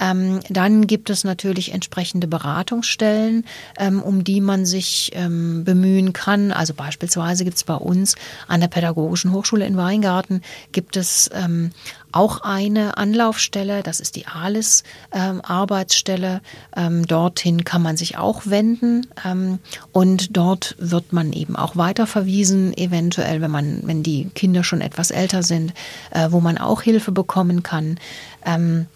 Ähm, dann gibt es natürlich entsprechende Beratungsstellen, ähm, um die man sich ähm, bemühen kann. Also beispielsweise gibt es bei uns an der Pädagogischen Hochschule in Weingarten gibt es ähm, auch eine Anlaufstelle, das ist die ALIS ähm. Ähm, dorthin kann man sich auch wenden ähm, und dort wird man eben auch weiterverwiesen, eventuell, wenn man, wenn die Kinder schon etwas älter sind, äh, wo man auch Hilfe bekommen kann. Ähm,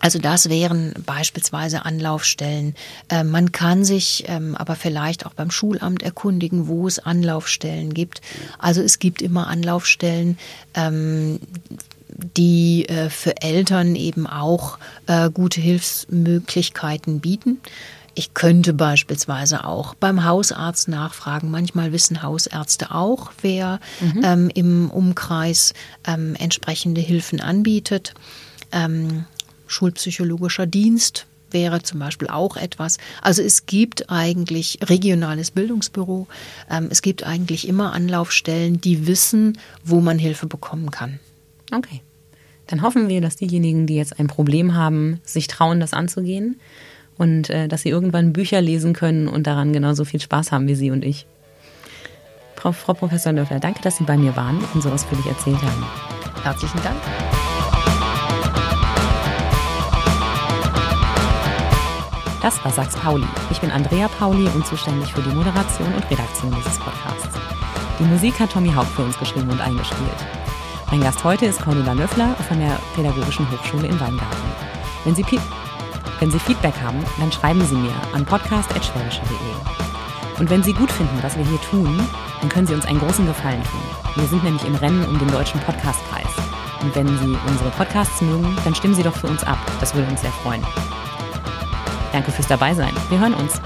also das wären beispielsweise Anlaufstellen. Äh, man kann sich ähm, aber vielleicht auch beim Schulamt erkundigen, wo es Anlaufstellen gibt. Also es gibt immer Anlaufstellen, ähm, die äh, für Eltern eben auch äh, gute Hilfsmöglichkeiten bieten. Ich könnte beispielsweise auch beim Hausarzt nachfragen. Manchmal wissen Hausärzte auch, wer mhm. ähm, im Umkreis ähm, entsprechende Hilfen anbietet. Ähm, schulpsychologischer Dienst wäre zum Beispiel auch etwas. Also es gibt eigentlich regionales Bildungsbüro. Ähm, es gibt eigentlich immer Anlaufstellen, die wissen, wo man Hilfe bekommen kann. Okay. Dann hoffen wir, dass diejenigen, die jetzt ein Problem haben, sich trauen, das anzugehen und äh, dass sie irgendwann Bücher lesen können und daran genauso viel Spaß haben wie Sie und ich. Frau, Frau Professor Löffler, danke, dass Sie bei mir waren und so ausführlich erzählt haben. Herzlichen Dank. Das war Sachs Pauli. Ich bin Andrea Pauli und zuständig für die Moderation und Redaktion dieses Podcasts. Die Musik hat Tommy Haupt für uns geschrieben und eingespielt. Mein Gast heute ist Cordula Löffler von der Pädagogischen Hochschule in Weingarten. Wenn Sie, wenn Sie Feedback haben, dann schreiben Sie mir an podcast.schwäbische.de. Und wenn Sie gut finden, was wir hier tun, dann können Sie uns einen großen Gefallen tun. Wir sind nämlich im Rennen um den Deutschen Podcastpreis. Und wenn Sie unsere Podcasts mögen, dann stimmen Sie doch für uns ab. Das würde uns sehr freuen. Danke fürs Dabeisein. Wir hören uns.